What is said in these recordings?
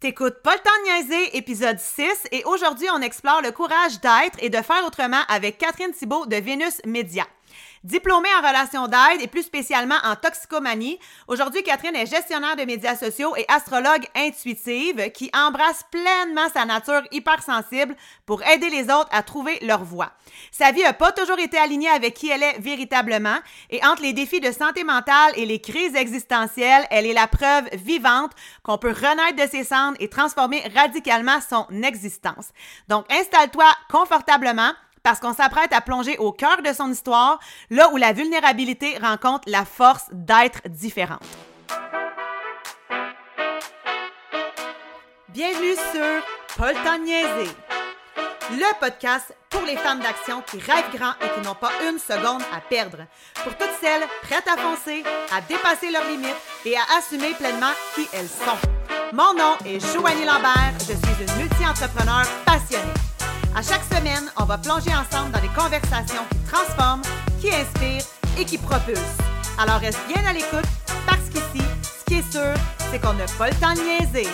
T'écoutes pas le temps de niaiser, épisode 6, et aujourd'hui, on explore le courage d'être et de faire autrement avec Catherine Thibault de Vénus Média. Diplômée en relations d'aide et plus spécialement en toxicomanie, aujourd'hui Catherine est gestionnaire de médias sociaux et astrologue intuitive qui embrasse pleinement sa nature hypersensible pour aider les autres à trouver leur voie. Sa vie n'a pas toujours été alignée avec qui elle est véritablement et entre les défis de santé mentale et les crises existentielles, elle est la preuve vivante qu'on peut renaître de ses cendres et transformer radicalement son existence. Donc installe-toi confortablement parce qu'on s'apprête à plonger au cœur de son histoire, là où la vulnérabilité rencontre la force d'être différente. Bienvenue sur Paul le le podcast pour les femmes d'action qui rêvent grand et qui n'ont pas une seconde à perdre. Pour toutes celles prêtes à foncer, à dépasser leurs limites et à assumer pleinement qui elles sont. Mon nom est Joanie Lambert, je suis une multi-entrepreneur passionnée. À chaque semaine, on va plonger ensemble dans des conversations qui transforment, qui inspirent et qui propulsent. Alors reste bien à l'écoute parce qu'ici, ce qui est sûr, c'est qu'on n'a pas le temps de niaiser.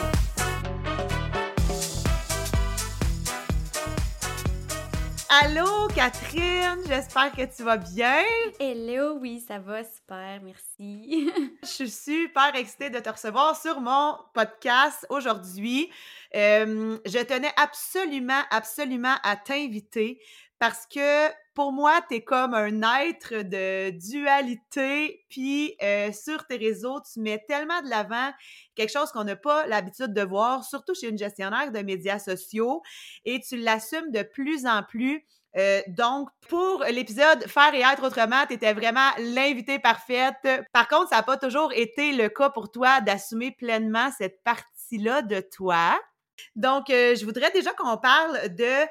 Allô Catherine, j'espère que tu vas bien. Hello, oui, ça va super, merci. Je suis super excitée de te recevoir sur mon podcast aujourd'hui. Je tenais absolument, absolument à t'inviter parce que pour moi, tu es comme un être de dualité. Puis euh, sur tes réseaux, tu mets tellement de l'avant quelque chose qu'on n'a pas l'habitude de voir, surtout chez une gestionnaire de médias sociaux, et tu l'assumes de plus en plus. Euh, donc, pour l'épisode Faire et être autrement, tu étais vraiment l'invité parfaite. Par contre, ça n'a pas toujours été le cas pour toi d'assumer pleinement cette partie-là de toi. Donc, euh, je voudrais déjà qu'on parle de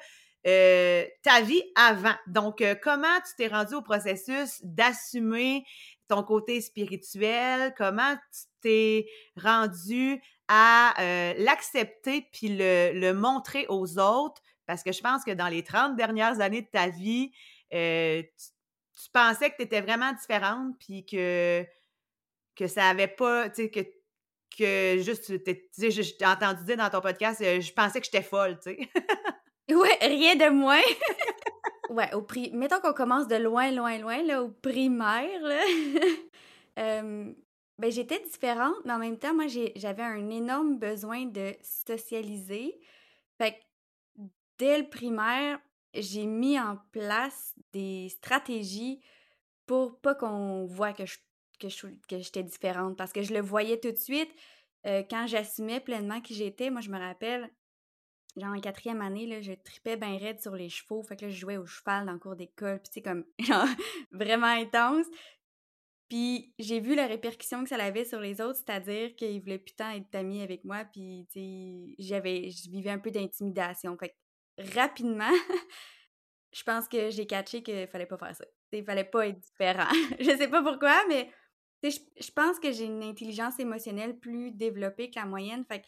euh, ta vie avant. Donc, euh, comment tu t'es rendu au processus d'assumer ton côté spirituel? Comment tu t'es rendu à l'accepter puis le, montrer aux autres? Parce que je pense que dans les 30 dernières années de ta vie, tu, pensais que tu étais vraiment différente puis que, que ça avait pas, que que juste, tu sais, j'ai entendu dire dans ton podcast, euh, je pensais que j'étais folle, tu sais. ouais, rien de moins. ouais, au pri... mettons qu'on commence de loin, loin, loin, là, au primaire, là. ben, j'étais différente, mais en même temps, moi, j'avais un énorme besoin de socialiser. Fait que dès le primaire, j'ai mis en place des stratégies pour pas qu'on voit que je que j'étais différente parce que je le voyais tout de suite euh, quand j'assumais pleinement qui j'étais. Moi, je me rappelle, genre en quatrième année, là, je tripais bien raide sur les chevaux. Fait que là, je jouais au cheval dans le cours d'école. Puis c'est comme vraiment intense. Puis j'ai vu la répercussion que ça avait sur les autres, c'est-à-dire qu'ils voulaient putain être amis avec moi. Puis j'avais, je vivais un peu d'intimidation. Fait que rapidement, je pense que j'ai catché qu'il fallait pas faire ça. Il fallait pas être différent. je sais pas pourquoi, mais je, pense que j'ai une intelligence émotionnelle plus développée que la moyenne. Fait que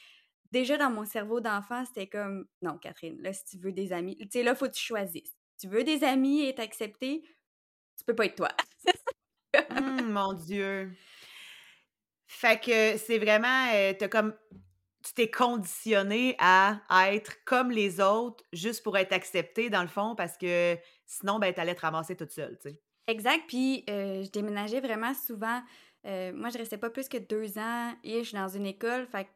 déjà dans mon cerveau d'enfant, c'était comme non, Catherine, là, si tu veux des amis, tu sais, là, faut que tu choisisses. tu veux des amis et t'accepter, tu peux pas être toi. Mmh, mon Dieu. Fait que c'est vraiment, euh, comme, tu t'es conditionné à, être comme les autres juste pour être accepté dans le fond parce que sinon, ben, t'allais te ramasser toute seule, tu sais. Exact. Puis euh, je déménageais vraiment souvent. Euh, moi, je restais pas plus que deux ans et je suis dans une école. Fait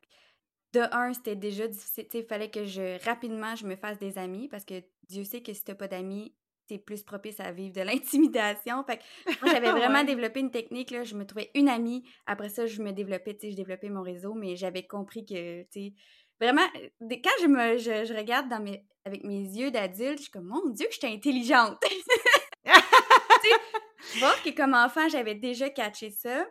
de un, c'était déjà difficile. Il fallait que je rapidement je me fasse des amis parce que Dieu sait que si t'as pas d'amis, t'es plus propice à vivre de l'intimidation. Fait que moi, j'avais vraiment développé une technique. Là, je me trouvais une amie. Après ça, je me développais, tu sais, je développais mon réseau, mais j'avais compris que, tu sais, vraiment, quand je me je, regarde dans mes, avec mes yeux d'adulte, je suis comme, mon Dieu, que j'étais intelligente. tu vois que comme enfant, j'avais déjà catché ça.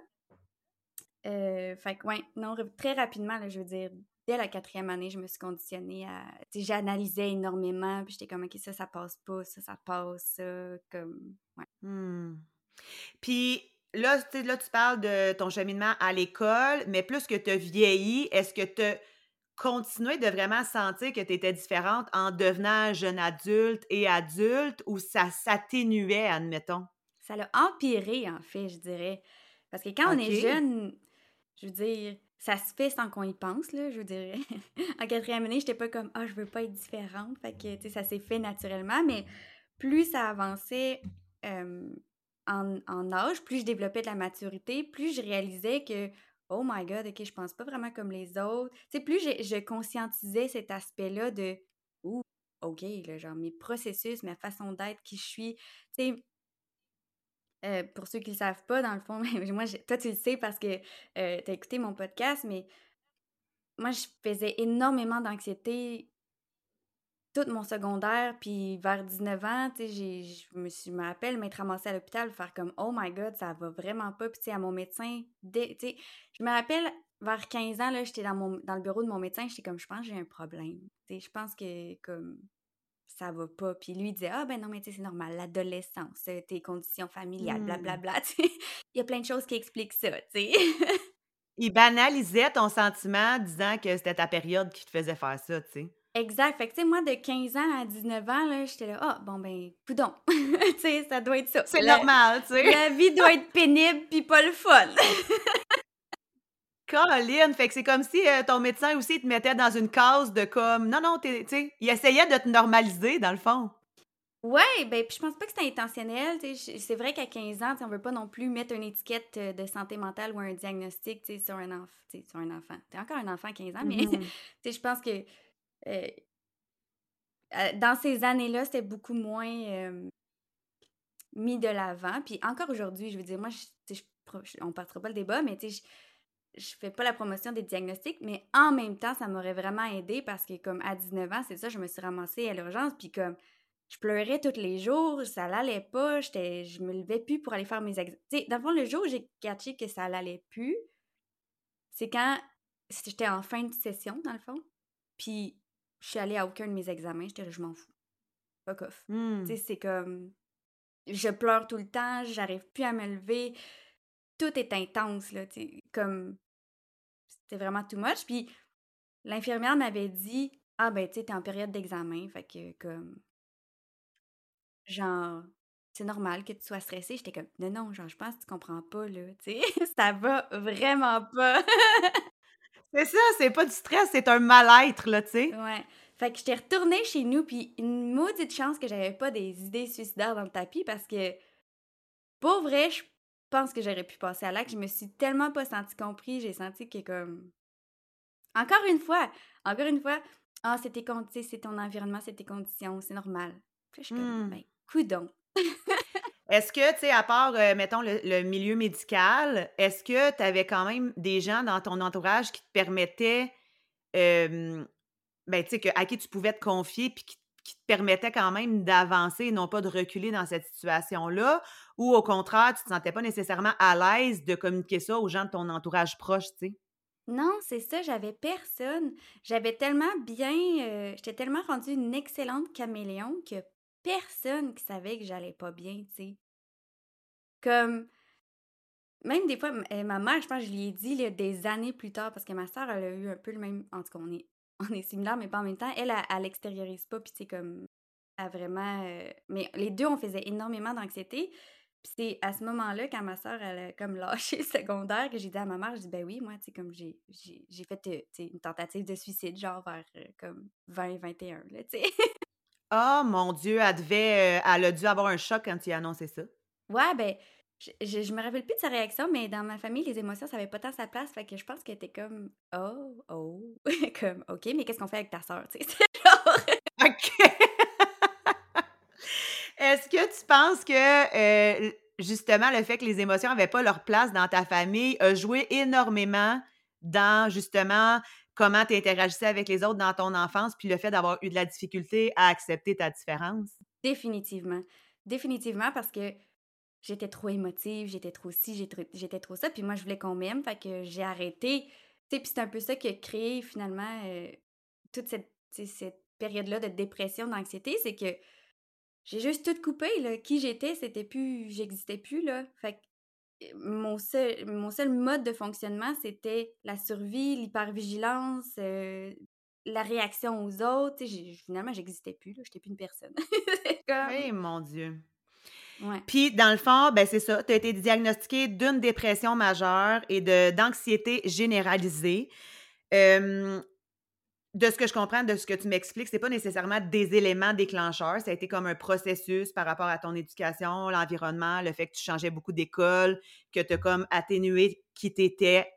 Euh, fait que, ouais, non, très rapidement, là, je veux dire, dès la quatrième année, je me suis conditionnée à. J'analysais énormément, puis j'étais comme, OK, ça, ça passe pas, ça, ça passe, ça, comme. Ouais. Mmh. Puis là, là, tu parles de ton cheminement à l'école, mais plus que tu as vieilli, est-ce que tu as continué de vraiment sentir que tu étais différente en devenant jeune adulte et adulte ou ça s'atténuait, admettons? Ça l'a empiré, en fait, je dirais. Parce que quand on est jeune, je veux dire, ça se fait sans qu'on y pense, là, je veux dire. en quatrième année, j'étais pas comme « Ah, je veux pas être différente », fait que, tu sais, ça s'est fait naturellement, mais plus ça avançait en, en, âge, plus je développais de la maturité, plus je réalisais que Oh my God, ok, je pense pas vraiment comme les autres. Tu sais, plus je, je conscientisais cet aspect-là de Ouh, ok, genre mes processus, ma façon d'être, qui je suis. Euh, pour ceux qui ne le savent pas, dans le fond, moi, toi, tu le sais parce que euh, tu as écouté mon podcast, mais moi, je faisais énormément d'anxiété tout mon secondaire, puis vers 19 ans, tu sais, je me, suis, me rappelle m'être ramassée à l'hôpital, faire comme « Oh my God, ça va vraiment pas », puis tu sais, à mon médecin, tu sais, je me rappelle, vers 15 ans, là, j'étais dans, mon, dans le bureau de mon médecin, j'étais comme « Je pense que j'ai un problème », tu sais, je pense que, comme, ça va pas. Puis lui, il disait, ah ben non, mais tu sais, c'est normal, l'adolescence, euh, tes conditions familiales, blablabla. Mmh. tu sais. Il y a plein de choses qui expliquent ça, tu sais. il banalisait ton sentiment disant que c'était ta période qui te faisait faire ça, tu sais. Exact. Fait que, tu sais, moi, de 15 ans à 19 ans, là, j'étais là, ah, bon, ben, coudon. tu sais, ça doit être ça. C'est normal, tu sais. La vie doit être pénible puis pas le fun. Caroline, fait que c'est comme si euh, ton médecin aussi te mettait dans une case de comme non non, tu sais, il essayait de te normaliser dans le fond. Ouais, ben puis je pense pas que c'était intentionnel, c'est vrai qu'à 15 ans, on veut pas non plus mettre une étiquette euh, de santé mentale ou un diagnostic, sur un enfant, sur un enfant. T'es encore un enfant à 15 ans, mais mm-hmm. je pense que euh, dans ces années-là, c'était beaucoup moins mis de l'avant. Puis encore aujourd'hui, je veux dire, moi, je, je, on partira pas le débat, mais tu sais, je fais pas la promotion des diagnostics, mais en même temps, ça m'aurait vraiment aidé parce que, comme à 19 ans, c'est ça, je me suis ramassée à l'urgence, puis comme je pleurais tous les jours, ça l'allait pas, je me levais plus pour aller faire mes examens. Tu sais, dans le fond, le jour où j'ai catché que ça l'allait plus, c'est quand j'étais en fin de session, dans le fond, puis je suis allée à aucun de mes examens, j'étais là, je m'en fous. Fuck off. Tu hmm. sais, c'est comme. Je pleure tout le temps, j'arrive plus à me lever. Tout est intense, là, tu sais, comme c'était vraiment too much. Puis l'infirmière m'avait dit Ah, ben, tu sais, t'es en période d'examen. Fait que, comme. Genre, c'est normal que tu sois stressée. J'étais comme Non, non, genre, je pense que tu comprends pas, là. Tu sais, ça va vraiment pas. c'est ça, c'est pas du stress, c'est un mal-être, là, tu sais. Ouais. Fait que j'étais retournée chez nous, puis une maudite chance que j'avais pas des idées suicidaires dans le tapis parce que, pour vrai, je pense que j'aurais pu passer à l'acte. Je me suis tellement pas sentie compris. J'ai senti que comme... Encore une fois, encore une fois, ah, c'est c'est ton environnement, c'est tes conditions, c'est normal. Puis je suis comme, mmh. ben, coudon. est-ce que, tu sais, à part, euh, mettons, le, milieu médical, est-ce que tu avais quand même des gens dans ton entourage qui te permettaient, ben, tu sais, à qui tu pouvais te confier puis qui qui te permettait quand même d'avancer et non pas de reculer dans cette situation-là? Ou au contraire, tu te sentais pas nécessairement à l'aise de communiquer ça aux gens de ton entourage proche, tu sais? Non, c'est ça, j'avais personne. J'avais tellement bien. Euh, j'étais tellement rendue une excellente caméléon que personne qui savait que j'allais pas bien, tu sais. Comme. Même des fois, euh, ma mère, je pense que je lui ai dit des années plus tard, parce que ma soeur, elle a eu un peu le même. En tout cas, on est on est similaires, mais pas en même temps. Elle, elle, l'extériorise pas, puis c'est comme. Elle vraiment. Euh, mais les deux, on faisait énormément d'anxiété. Puis c'est à ce moment-là, quand ma soeur, elle a comme lâché le secondaire, que j'ai dit à ma mère, je dis, ben oui, moi, tu sais, comme j'ai, j'ai, fait euh, une tentative de suicide, genre vers euh, comme 20, 21, là, tu sais. oh mon Dieu, elle devait. elle a dû avoir un choc quand tu as annoncé ça. Ouais, ben, je, je, me rappelle plus de sa réaction, mais dans ma famille, les émotions, ça avait pas tant sa place. Fait que je pense qu'elle était comme Oh, oh. comme OK, mais qu'est-ce qu'on fait avec ta soeur? genre. OK. Est-ce que tu penses que euh, justement le fait que les émotions n'avaient pas leur place dans ta famille a joué énormément dans justement comment tu interagissais avec les autres dans ton enfance, puis le fait d'avoir eu de la difficulté à accepter ta différence? Définitivement. Définitivement parce que j'étais trop émotive, j'étais trop ci, j'étais trop ça. Puis moi, je voulais qu'on m'aime, fait que j'ai arrêté. Tu sais, puis c'est un peu ça qui a créé finalement euh, toute cette, cette période-là de dépression, d'anxiété, c'est que j'ai juste tout coupé, là. Qui j'étais, c'était plus... J'existais plus, là. Fait que euh, mon seul, mon seul mode de fonctionnement, c'était la survie, l'hypervigilance, euh, la réaction aux autres. Finalement, j'existais plus. J'étais plus une personne. Oui, mon Dieu. Ouais. Puis, dans le fond, ben c'est ça, tu as été diagnostiquée d'une dépression majeure et d'anxiété généralisée. De ce que je comprends, de ce que tu m'expliques, c'est pas nécessairement des éléments déclencheurs, ça a été comme un processus par rapport à ton éducation, l'environnement, le fait que tu changeais beaucoup d'école, que tu as comme atténué qui tu étais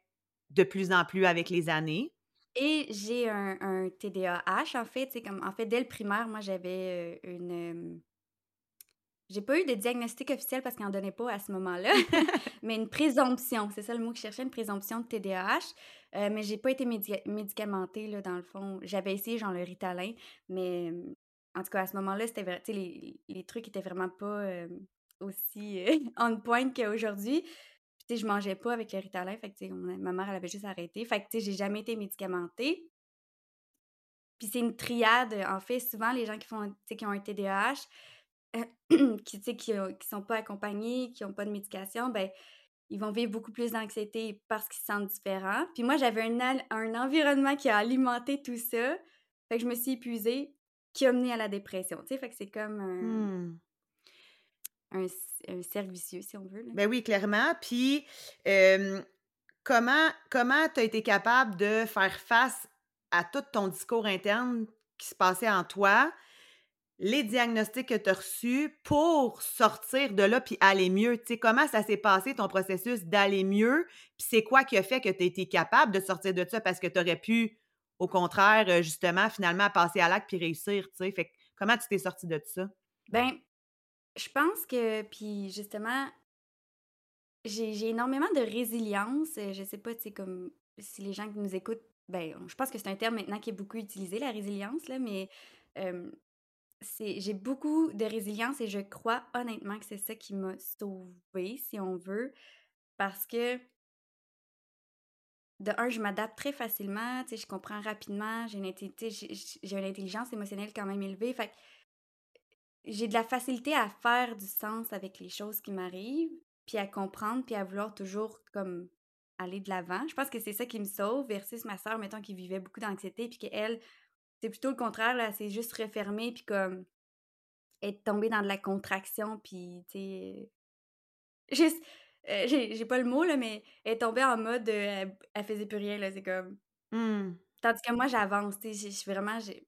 de plus en plus avec les années. Et j'ai un un TDAH, en fait, comme en fait, dès le primaire, moi, j'avais, heu, une, j'ai pas eu de diagnostic officiel parce qu'ils en donnaient pas à ce moment-là, mais une présomption, c'est ça le mot que je cherchais, une présomption de TDAH, heu, mais j'ai pas été médicamentée, là, dans le fond. J'avais essayé, genre, le Ritalin, mais, hem, en tout cas, à ce moment-là, c'était vrai tu sais, les les trucs étaient vraiment pas, hem, aussi, heu, on point qu'aujourd'hui. Puis, tu sais, je mangeais pas avec le Ritalin, fait que, tu sais, ma ma mère, elle avait juste arrêté. Fait que, tu sais, j'ai jamais été médicamentée. Puis c'est une triade, en fait, souvent les gens qui font qui ont un TDAH, qui, qui, qui sont pas accompagnés, qui ont pas de médication, ben, ils vont vivre beaucoup plus d'anxiété parce qu'ils se sentent différents. Puis moi, j'avais un un environnement qui a alimenté tout ça, fait que je me suis épuisée, qui a mené à la dépression, tu sais? Fait que c'est comme un Mmh. un c un cercle vicieux, si on veut, là. Ben oui, clairement. Puis, comment comment tu as été capable de faire face à tout ton discours interne qui se passait en toi, les diagnostics que tu as reçus pour sortir de là puis aller mieux? Tu sais, comment ça s'est passé ton processus d'aller mieux? Puis c'est quoi qui a fait que tu as été capable de sortir de ça? Parce que tu aurais pu, au contraire, heu, justement, finalement, passer à l'acte puis réussir, tu sais? Fait comment tu t'es sortie de ça? Ben, je pense que puis justement j'ai énormément de résilience, heu, je sais pas, tu sais, comme si les gens qui nous écoutent, ben, je pense que c'est un terme maintenant qui est beaucoup utilisé, la résilience, mais, c'est j'ai beaucoup de résilience et je crois honnêtement que c'est ça qui m'a sauvée, si on veut, parce que de un, je m'adapte très facilement, je comprends rapidement, j'ai une une intelligence émotionnelle quand même élevée, fait j'ai de la facilité à faire du sens avec les choses qui m'arrivent, puis à comprendre, puis à vouloir toujours comme aller de l'avant. Je pense que c'est ça qui me sauve versus ma sœur, mettons, qui vivait beaucoup d'anxiété, puis qu'elle, c'est plutôt le contraire, là, s'est juste refermée, puis comme être tombée dans de la contraction, puis tu sais, juste, heu, j'ai j'ai pas le mot, là, mais elle est tombée en mode, heu, elle elle faisait plus rien, là, c'est comme Mmh. tandis que moi, j'avance, tu sais, je suis vraiment j'ai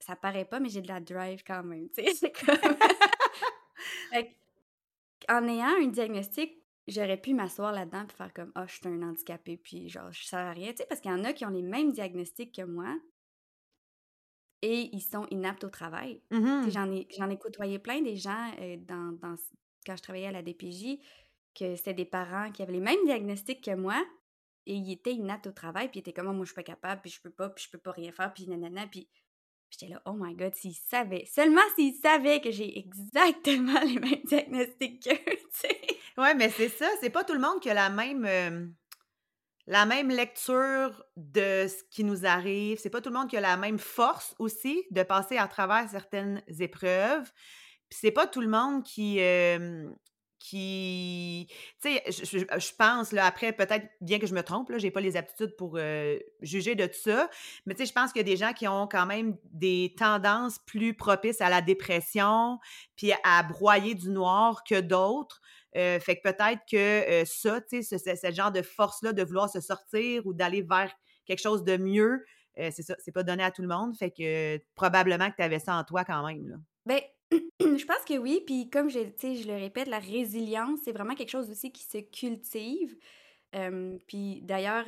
ça paraît pas, mais j'ai de la drive quand même, tu sais, c'est comme fait qu'en ayant un diagnostic, j'aurais pu m'asseoir là-dedans puis faire comme: «Ah, je suis un handicapé, puis genre, je sers à rien», tu sais, parce qu'il y en a qui ont les mêmes diagnostics que moi et ils sont inaptes au travail. Mmh j'en ai j'en ai côtoyé plein des gens, heu, dans quand je travaillais à la DPJ, que c'était des parents qui avaient les mêmes diagnostics que moi et ils étaient inaptes au travail, puis ils étaient comme: «Ah, moi, je suis pas capable, puis je peux pas, puis je peux pas rien faire, puis nanana», puis j'étais là: «Oh my god, s'ils savaient, seulement s'ils savaient que j'ai exactement les mêmes diagnostics qu'eux», tu sais? Ouais, mais c'est ça, c'est pas tout le monde qui a la même, la même lecture de ce qui nous arrive. C'est pas tout le monde qui a la même force aussi de passer à travers certaines épreuves. Puis c'est pas tout le monde qui, qui tu sais, je pense là, après peut-être bien que je me trompe là, j'ai pas les aptitudes pour, juger de ça, mais tu sais, je pense qu'il y a des gens qui ont quand même des tendances plus propices à la dépression, puis à broyer du noir que d'autres. Heu, fait que peut-être que, heu, ça, tu sais, ce genre de force-là de vouloir se sortir ou d'aller vers quelque chose de mieux, heu, c'est ça, c'est pas donné à tout le monde. Fait que, euh, probablement que tu avais ça en toi quand même, là. Ben, je pense que oui, puis comme je je le répète, la résilience, c'est vraiment quelque chose aussi qui se cultive. Puis d'ailleurs,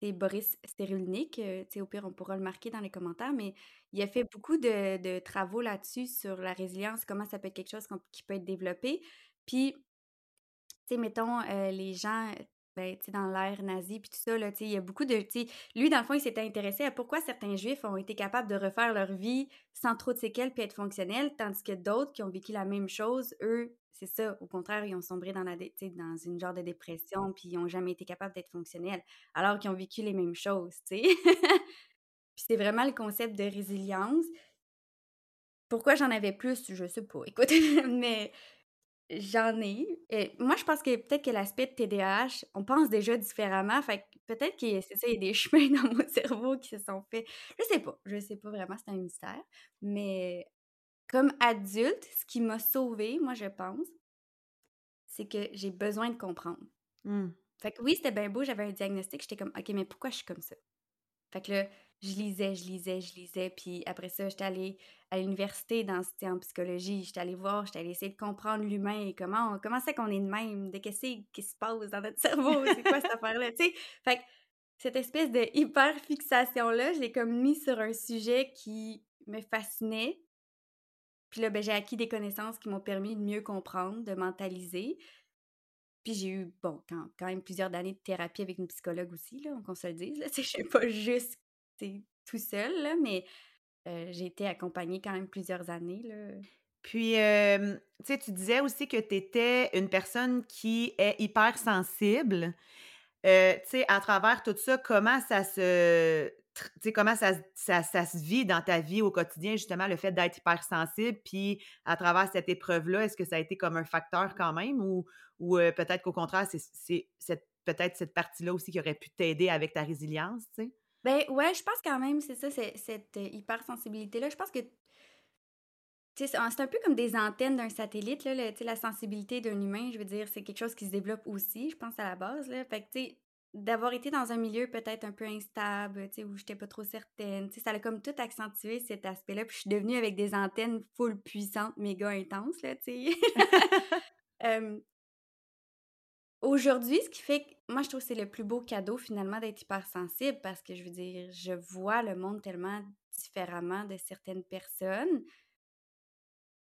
c'est Boris Cyrulnik, au pire, on pourra le marquer dans les commentaires, mais il a fait beaucoup de travaux là-dessus, sur la résilience, comment ça peut être quelque chose qui peut être développé. Puis sais, mettons, heu, les gens, ben, tu sais, dans l'ère nazie puis tout ça, là, tu sais, il y a beaucoup de lui, dans le fond, il s'était intéressé à pourquoi certains juifs ont été capables de refaire leur vie sans trop de séquelles puis être fonctionnels, tandis que d'autres qui ont vécu la même chose, eux, c'est ça, au contraire, ils ont sombré dans la dans une genre de dépression puis ils ont jamais été capables d'être fonctionnels, alors qu'ils ont vécu les mêmes choses, tu sais? Puis c'est vraiment le concept de résilience. Pourquoi j'en avais plus? Je sais pas, écoute, mais J'en ai et moi, je pense que peut-être que l'aspect de TDAH, on pense déjà différemment, fait que peut-être que c'est ça, il y a des chemins dans mon cerveau qui se sont faits. Je sais pas, je sais pas vraiment, c'est un mystère, mais comme adulte, ce qui m'a sauvée, moi, je pense, c'est que j'ai besoin de comprendre. Mmh. Fait que oui, c'était bien beau, j'avais un diagnostic, j'étais comme, OK, mais pourquoi je suis comme ça? Fait que là, je lisais, je lisais, je lisais, puis après ça, j'étais allée à l'université dans, en psychologie, j'étais allée voir, j'étais allée essayer de comprendre l'humain et comment, comment c'est qu'on est de même, de qu'est-ce qui se passe dans notre cerveau, c'est quoi cette affaire-là, tu sais? Fait que cette espèce de hyper-fixation-là, je l'ai comme mis sur un sujet qui me fascinait. Puis là, ben, j'ai acquis des connaissances qui m'ont permis de mieux comprendre, de mentaliser. Puis j'ai eu, bon, quand, quand, même plusieurs années de thérapie avec une psychologue aussi, là, qu'on se le dise. Je suis pas juste tout seul, là, mais j'ai été accompagnée quand même plusieurs années. Là. Puis, tu sais, tu disais aussi que tu étais une personne qui est hypersensible. Euh, tu sais, à travers tout ça, comment ça se. Comment ça, ça, se vit dans ta vie au quotidien, justement, le fait d'être hypersensible, puis à travers cette épreuve-là, est-ce que ça a été comme un facteur quand même, ou, ou peut-être qu'au contraire, c'est peut-être cette partie-là aussi qui aurait pu t'aider avec ta résilience, tu sais? Ben ouais, je pense quand même, c'est ça, cette euh, hypersensibilité-là. Je pense que c'est un peu comme des antennes d'un satellite, là, la sensibilité d'un humain, je veux dire, c'est quelque chose qui se développe aussi, je pense, à la base. Là. Fait que, tu sais, d'avoir été dans un milieu peut-être un peu instable, tu sais, où j'étais pas trop certaine, tu sais, ça a comme tout accentué cet aspect-là, puis je suis devenue avec des antennes full puissantes, méga intenses, là, tu sais. Aujourd'hui, ce qui fait que moi, je trouve que c'est le plus beau cadeau finalement d'être hypersensible parce que je veux dire, je vois le monde tellement différemment de certaines personnes.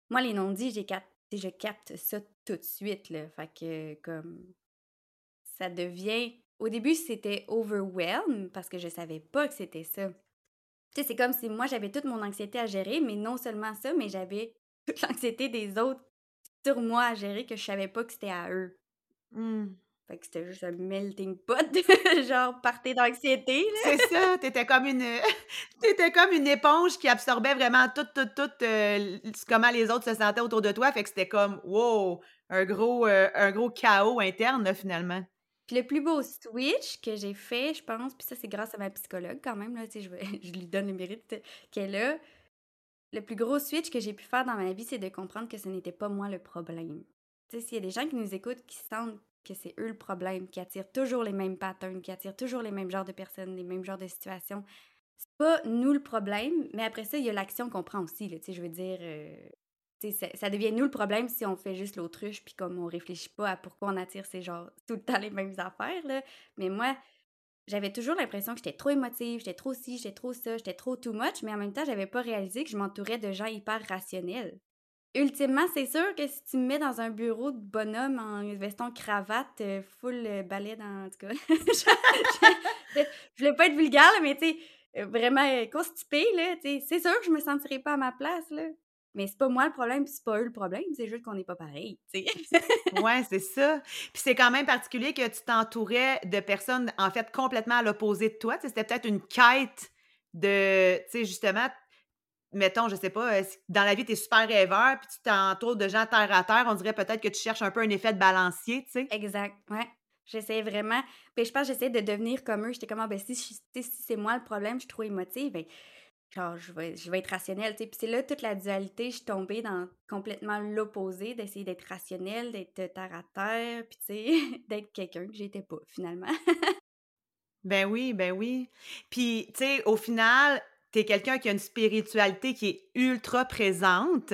Moi, les non-dits, je capte ça tout de suite, là. Fait que, comme, ça devient... Au début, c'était overwhelm parce que je savais pas que c'était ça. Tu sais, c'est comme si moi, j'avais toute mon anxiété à gérer, mais non seulement ça, mais j'avais toute l'anxiété des autres sur moi à gérer que je savais pas que c'était à eux. Mmh. Fait que c'était juste un melting pot genre party d'anxiété. C'est ça, t'étais comme une t'étais comme une éponge qui absorbait vraiment tout, tout, tout euh, comment les autres se sentaient autour de toi. Fait que c'était comme wow, un gros, euh, un gros chaos interne finalement. Puis le plus beau switch que j'ai fait, je pense, puis ça c'est grâce à ma psychologue quand même, là, je, je lui donne le mérite qu'elle a. Le plus gros switch que j'ai pu faire dans ma vie, c'est de comprendre que ce n'était pas moi le problème. Tu sais, s'il y a des gens qui nous écoutent qui sentent que c'est eux le problème, qui attirent toujours les mêmes patterns, qui attirent toujours les mêmes genres de personnes, les mêmes genres de situations. C'est pas nous le problème, mais après ça, il y a l'action qu'on prend aussi. Je veux dire, euh, ça, devient nous le problème si on fait juste l'autruche, puis comme on réfléchit pas à pourquoi on attire ces genres, tout le temps les mêmes affaires. Mais moi, j'avais toujours l'impression que j'étais trop émotive, j'étais trop ci, j'étais trop ça, j'étais trop too much, mais en même temps, j'avais pas réalisé que je m'entourais de gens hyper rationnels ultimement, c'est sûr que si tu me mets dans un bureau de bonhomme en veston cravate, euh, full euh, balai dans. En tout cas, je, voulais pas être vulgaire, mais tu sais, euh, vraiment constipé, là, c'est sûr que je me sentirais pas à ma place, là. Mais c'est pas moi le problème, c'est pas eux le problème, c'est juste qu'on n'est pas pareil, tu sais. ouais, c'est ça. Puis c'est quand même particulier que tu t'entourais de personnes, en fait, complètement à l'opposé de toi. C'était peut-être une quête de, tu sais, justement, mettons, je sais pas, euh, dans la vie, tu es super rêveur, puis tu t'entoures de gens terre à terre, on dirait peut-être que tu cherches un peu un effet de balancier, tu sais. Exact, ouais. J'essaie vraiment. Puis je pense que j'essaie de devenir comme eux. J'étais comme, ah, ben, si, si c'est moi le problème, je suis trop émotive, ben, genre, je vais, je vais être rationnelle, tu sais. Puis c'est là toute la dualité, je suis tombée dans complètement l'opposé, d'essayer d'être rationnelle, d'être terre à terre, puis tu sais, d'être quelqu'un que j'étais pas, finalement. ben oui, ben oui. Puis, tu sais, au final, tu es quelqu'un qui a une spiritualité qui est ultra présente,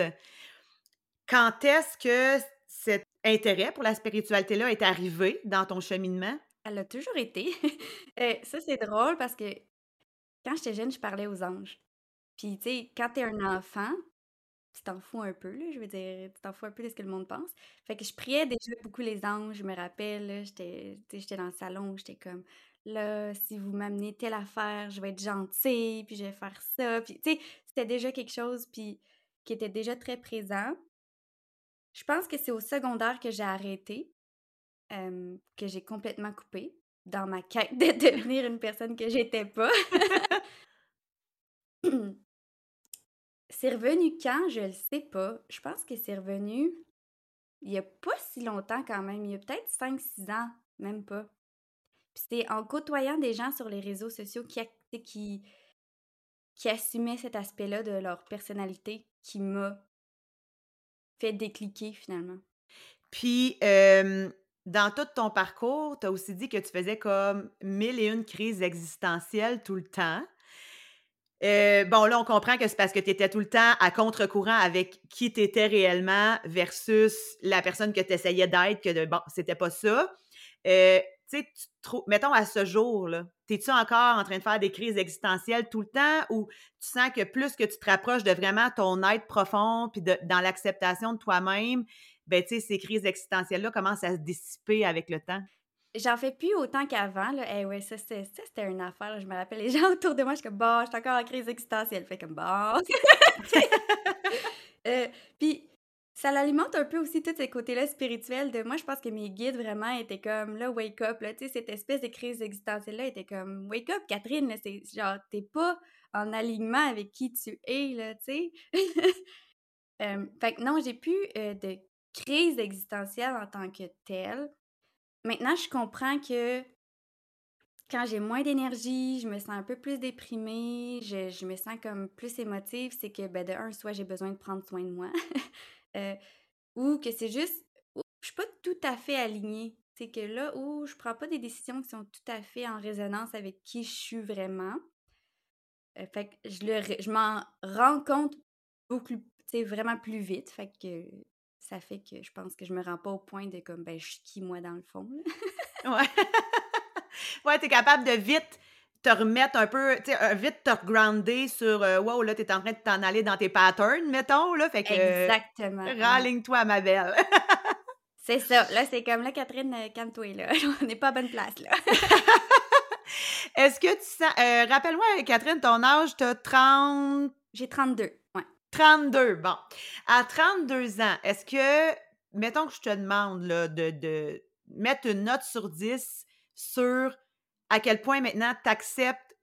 quand est-ce que cet intérêt pour la spiritualité-là est arrivé dans ton cheminement? Elle a toujours été. Euh, ça, c'est drôle parce que quand j'étais jeune, je parlais aux anges. Puis, tu sais, quand t'es un enfant, tu t'en fous un peu, là, je veux dire, tu t'en fous un peu de ce que le monde pense. Fait que je priais déjà beaucoup les anges, je me rappelle, j'étais dans le salon, j'étais comme là, si vous m'amenez telle affaire, je vais être gentille, puis je vais faire ça. Puis, tu sais, c'était déjà quelque chose puis, qui était déjà très présent. Je pense que c'est au secondaire que j'ai arrêté, que j'ai complètement coupé dans ma quête de devenir une personne que j'étais pas. c'est revenu quand? Je le sais pas. Je pense que c'est revenu il y a pas si longtemps quand même. Il y a peut-être 5-6 ans, même pas c'est en côtoyant des gens sur les réseaux sociaux qui, qui, qui assumaient cet aspect-là de leur personnalité qui m'a fait décliquer finalement. Puis, dans tout ton parcours, tu as aussi dit que tu faisais comme mille et une crises existentielles tout le temps. Euh, bon, là, on comprend que c'est parce que tu étais tout le temps à contre-courant avec qui tu étais réellement versus la personne que tu essayais d'être, que bon, c'était pas ça. Euh, tu sais, mettons à ce jour-là, es-tu encore en train de faire des crises existentielles tout le temps ou tu sens que plus que tu te rapproches de vraiment ton être profond puis dans l'acceptation de toi-même, ben, tu sais, ces crises existentielles-là commencent à se dissiper avec le temps? J'en fais plus autant qu'avant. Là. Eh ouais, ça, c'était, une affaire. Je me rappelle les gens autour de moi, je suis comme, bon, je suis encore en crise existentielle. Fait comme, bon. euh, puis, ça l'alimente un peu aussi tous ces côtés-là spirituels de moi. Je pense que mes guides vraiment étaient comme, là, wake up. Là, tu sais, cette espèce de crise existentielle-là était comme, wake up, Catherine. c'est genre, t'es pas en alignement avec qui tu es, là, tu sais. euh, fait que non, j'ai plus euh, de crise existentielle en tant que telle. Maintenant, je comprends que quand j'ai moins d'énergie, je me sens un peu plus déprimée, je, me sens comme plus émotive, c'est que, ben, de un, soit j'ai besoin de prendre soin de moi, euh, ou que c'est juste, je suis pas tout à fait alignée. C'est que là où je prends pas des décisions qui sont tout à fait en résonance avec qui je suis vraiment, euh, fait que je, le, je m'en rends compte beaucoup, vraiment plus vite. Fait que ça fait que je pense que je me rends pas au point de comme, ben, je suis qui, moi, dans le fond. ouais. ouais, t'es capable de vite te remettre un peu, tu sais, vite te grounder sur, euh, wow, là, t'es en train de t'en aller dans tes patterns, mettons, là. Fait que. Exactement. Raligne-toi, ma belle. c'est ça. Là, c'est comme, là, Catherine, euh, calme-toi, là. On n'est pas à bonne place, là. Est-ce que tu sens. Euh, rappelle-moi, Catherine, ton âge, t'as 30. J'ai 32. 32, bon. À 32 ans, est-ce que, mettons que je te demande là, de, mettre une note sur 10 sur à quel point maintenant tu acceptes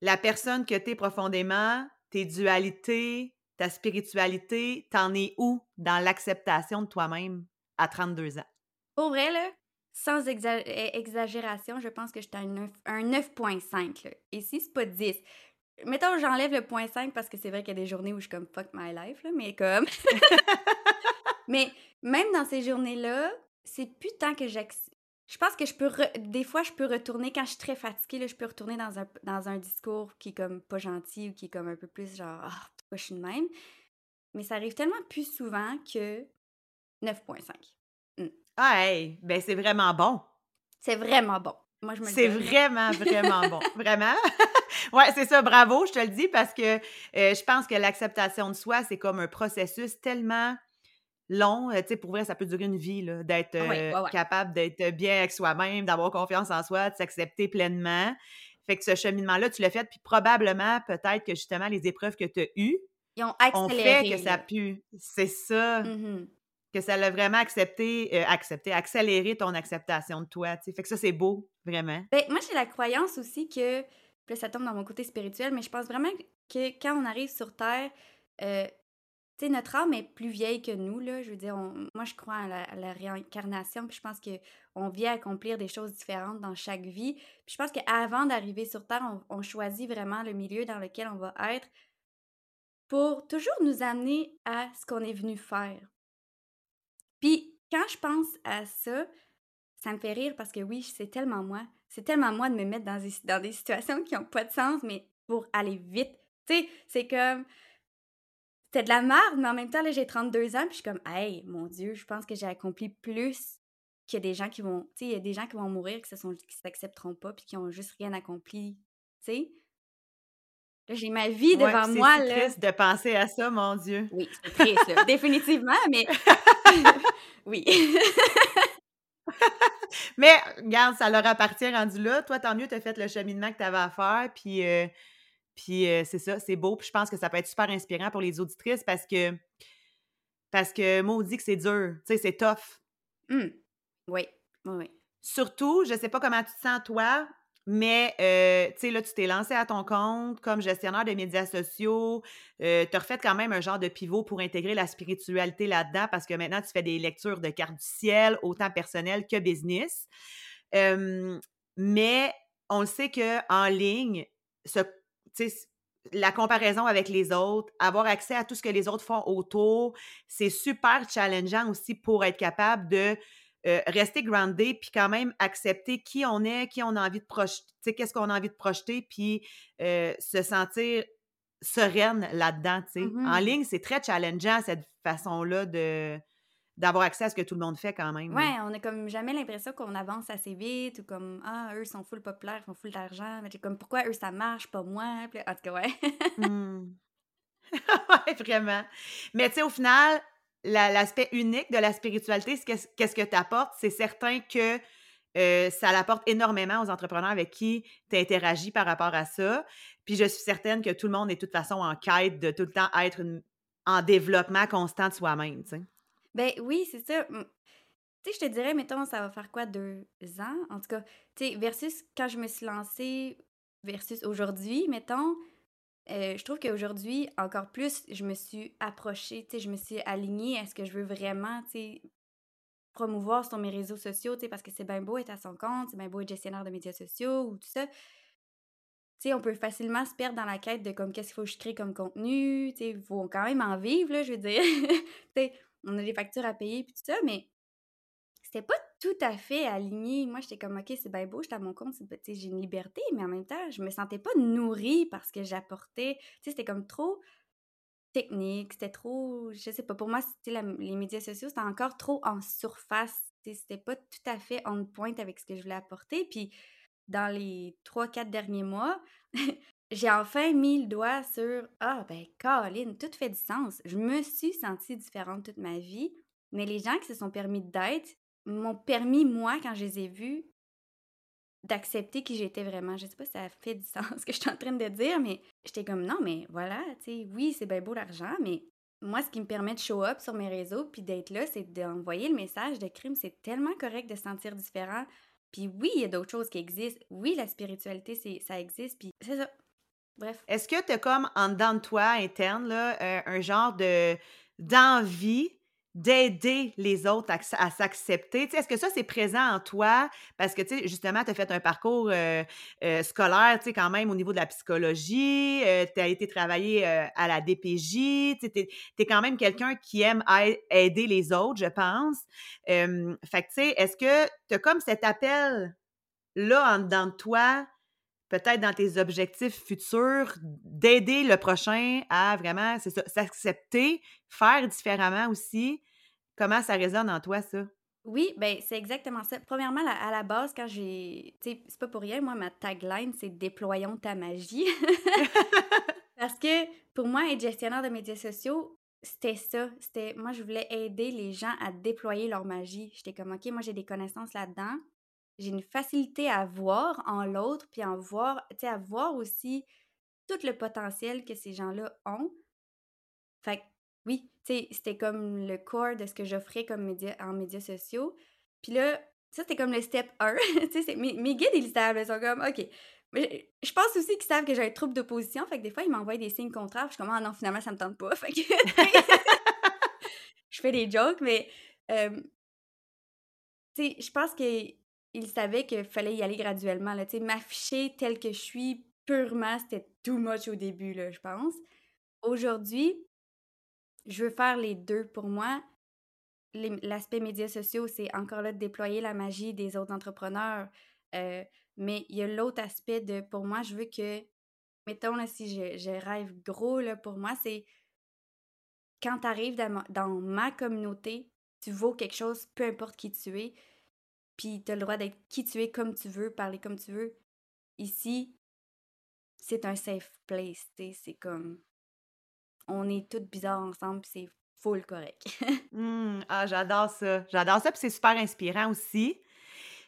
la personne que tu es profondément, tes dualités, ta spiritualité, t'en es où dans l'acceptation de toi-même à 32 ans? Pour vrai, là, sans exagération, je pense que je suis un 9.5. Et si c'est pas 10, Mettons, j'enlève le point 5 parce que c'est vrai qu'il y a des journées où je suis comme fuck my life, là, mais comme. mais même dans ces journées-là, c'est plus tant que j'accepte. Je pense que je peux. Des fois, je peux retourner, quand je suis très fatiguée, là, je peux retourner dans un, dans un discours qui est comme pas gentil ou qui est comme un peu plus genre, ah, oh, pourquoi je suis de même? Mais ça arrive tellement plus souvent que 9,5. Mm. Ah, hey, ben c'est vraiment bon. C'est vraiment bon. Moi, je me C'est vraiment, vraiment bon. Vraiment? ouais, c'est ça. Bravo, je te le dis parce que euh, je pense que l'acceptation de soi, c'est comme un processus tellement long. Euh, tu sais, pour vrai, ça peut durer une vie, d'être euh, capable d'être bien avec soi-même, d'avoir confiance en soi, de s'accepter pleinement. Fait que ce cheminement-là, tu l'as fait, puis probablement, peut-être que justement, les épreuves que tu as eues Ils ont, accéléré, fait que ça a pu. C'est ça. Mmh que ça l'a vraiment accepté, accepté, accéléré ton acceptation de toi. Fait que ça, c'est beau, vraiment. Ben, moi, j'ai la croyance aussi que puis ça tombe dans mon côté spirituel, mais je pense vraiment que quand on arrive sur Terre, euh, tu sais, notre âme est plus vieille que nous, là. Je veux dire, moi, je crois à la, réincarnation, puis je pense qu'on vient accomplir des choses différentes dans chaque vie. Puis je pense qu'avant d'arriver sur Terre, on, choisit vraiment le milieu dans lequel on va être pour toujours nous amener à ce qu'on est venu faire. Puis quand je pense à ça, ça me fait rire parce que oui, c'est tellement moi c'est tellement moi de me mettre dans des, dans des situations qui n'ont pas de sens, mais pour aller vite. Tu sais, c'est comme. C'était de la merde, mais en même temps, là, j'ai 32 ans, puis je suis comme, hey, mon Dieu, je pense que j'ai accompli plus qu'il y a des gens qui vont. Tu sais, il y a des gens qui vont mourir, qui ne s'accepteront pas, puis qui ont juste rien accompli. Tu sais? Là, j'ai ma vie devant moi. C'est triste de penser à ça, mon Dieu. Oui, c'est triste, définitivement, mais. oui. Mais regarde, ça leur appartient rendu là. Toi, tant mieux, tu as fait le cheminement que tu avais à faire. Puis, euh, puis euh, c'est ça, c'est beau. Puis je pense que ça peut être super inspirant pour les auditrices parce que, parce que moi, on dit que c'est dur. Tu sais, c'est tough. Mmh. Oui, oui, oui. Surtout, je sais pas comment tu te sens toi, mais, euh, tu sais, là, tu t'es lancé à ton compte comme gestionnaire de médias sociaux. Euh, tu as refait quand même un genre de pivot pour intégrer la spiritualité là-dedans parce que maintenant, tu fais des lectures de cartes du ciel, autant personnelles que business. mais on le sait qu'en ligne, ce, la comparaison avec les autres, avoir accès à tout ce que les autres font autour, c'est super challengeant aussi pour être capable de euh, rester groundé puis quand même accepter qui on est, qui on a envie de projeter, qu'est-ce qu'on a envie de projeter, puis euh, se sentir sereine là-dedans. En Mm-hmm. ligne, c'est très challengeant cette façon-là de d'avoir accès à ce que tout le monde fait quand même. Ouais, on a comme jamais l'impression qu'on avance assez vite ou comme Ah, eux sont full populaires, ils font full d'argent. Mais comme pourquoi eux ça marche, pas moi? Puis, en tout cas, ouais. Hmm. ouais, vraiment. Mais tu sais, au final, la- l'aspect unique de la spiritualité, qu'est-ce que tu apportes. C'est certain que euh, ça l'apporte énormément aux entrepreneurs avec qui tu interagis par rapport à ça. Puis je suis certaine que tout le monde est de toute façon en quête de tout le temps être une- en développement constant de soi-même. Ben oui, c'est ça. Tu sais, je te dirais, mettons, ça va faire quoi, deux ans? En tout cas, tu sais, versus quand je me suis lancée versus aujourd'hui, mettons, euh, je trouve qu'aujourd'hui, encore plus, je me suis approchée, tu sais, je me suis alignée à ce que je veux vraiment, tu sais, promouvoir sur mes réseaux sociaux, tu sais, parce que c'est bien beau être à son compte, c'est bien beau être gestionnaire de médias sociaux ou tout ça. Tu sais, on peut facilement se perdre dans la quête de comme qu'est-ce qu'il faut que je crée comme contenu, tu sais, il faut quand même en vivre, là, je veux dire. tu on a des factures à payer puis tout ça, mais c'était pas tout à fait aligné. Moi, j'étais comme, OK, c'est bien beau, j'étais à mon compte, j'ai une liberté, mais en même temps, je me sentais pas nourrie parce que j'apportais. Tu sais, c'était comme trop technique, c'était trop. Je sais pas, pour moi, les médias sociaux, c'était encore trop en surface. C'était pas tout à fait on point avec ce que je voulais apporter. Puis, dans les 3-4 derniers mois, j'ai enfin mis le doigt sur Ah, ben, Caroline, tout fait du sens. Je me suis sentie différente toute ma vie, mais les gens qui se sont permis d'être m'ont permis, moi, quand je les ai vus, d'accepter qui j'étais vraiment. Je sais pas si ça fait du sens ce que je suis en train de dire, mais j'étais comme non, mais voilà, tu sais, oui, c'est bien beau l'argent, mais moi, ce qui me permet de show up sur mes réseaux puis d'être là, c'est d'envoyer le message de crime. C'est tellement correct de se sentir différent. Puis oui, il y a d'autres choses qui existent. Oui, la spiritualité, ça existe. Puis c'est ça. Bref. Est-ce que tu as comme en dedans de toi interne là, euh, un genre de d'envie d'aider les autres à, à s'accepter? Est-ce que ça, c'est présent en toi? Parce que, justement, tu as fait un parcours euh, euh, scolaire, quand même, au niveau de la psychologie. tu as été travailler à la DPJ. Tu es, quand même quelqu'un qui aime ai- aider les autres, je pense. Fait que, tu sais, est-ce que tu as comme cet appel-là en dedans de toi peut-être dans tes objectifs futurs, d'aider le prochain à vraiment, s'accepter, faire différemment aussi. Comment ça résonne en toi, ça? Oui, ben c'est exactement ça. Premièrement, à la base, quand j'ai. Tu sais, c'est pas pour rien, moi, ma tagline, c'est Déployons ta magie. Parce que pour moi, être gestionnaire de médias sociaux, c'était ça. C'était. Moi, je voulais aider les gens à déployer leur magie. J'étais comme, OK, moi, j'ai des connaissances là-dedans. J'ai une facilité à voir en l'autre, puis en voir, tu sais, à voir aussi tout le potentiel que ces gens-là ont. Fait que, oui, tu sais, c'était comme le corps de ce que j'offrais comme média, en médias sociaux. Puis là, ça, c'était comme le step 1. tu sais, c'est- mes, mes guides, ils le savent. Ils sont comme, OK. Mais je pense aussi qu'ils savent que j'ai un trouble d'opposition. Fait que des fois, ils m'envoient des signes contraires. puis Je suis comme, ah non, finalement, ça me tente pas. Fait que, je fais des jokes, mais, euh, tu sais, je pense qu'ils savaient qu'il fallait y aller graduellement. M'afficher tel que je suis purement, c'était too much au début, là, je pense. Aujourd'hui, je veux faire les deux. Pour moi, l'aspect médias sociaux, c'est encore là de déployer la magie des autres entrepreneurs. Euh, mais il y a l'autre aspect de, pour moi, je veux que, mettons, là, si je, je rêve gros, là, pour moi, c'est quand tu arrives dans, ma- dans ma communauté, tu vaux quelque chose, peu importe qui tu es, puis tu as le droit d'être qui tu es, comme tu veux, parler comme tu veux. Ici, c'est un safe place, c'est comme on est toutes bizarres ensemble, c'est full correct. Mmh, ah, j'adore ça. J'adore ça, puis c'est super inspirant aussi.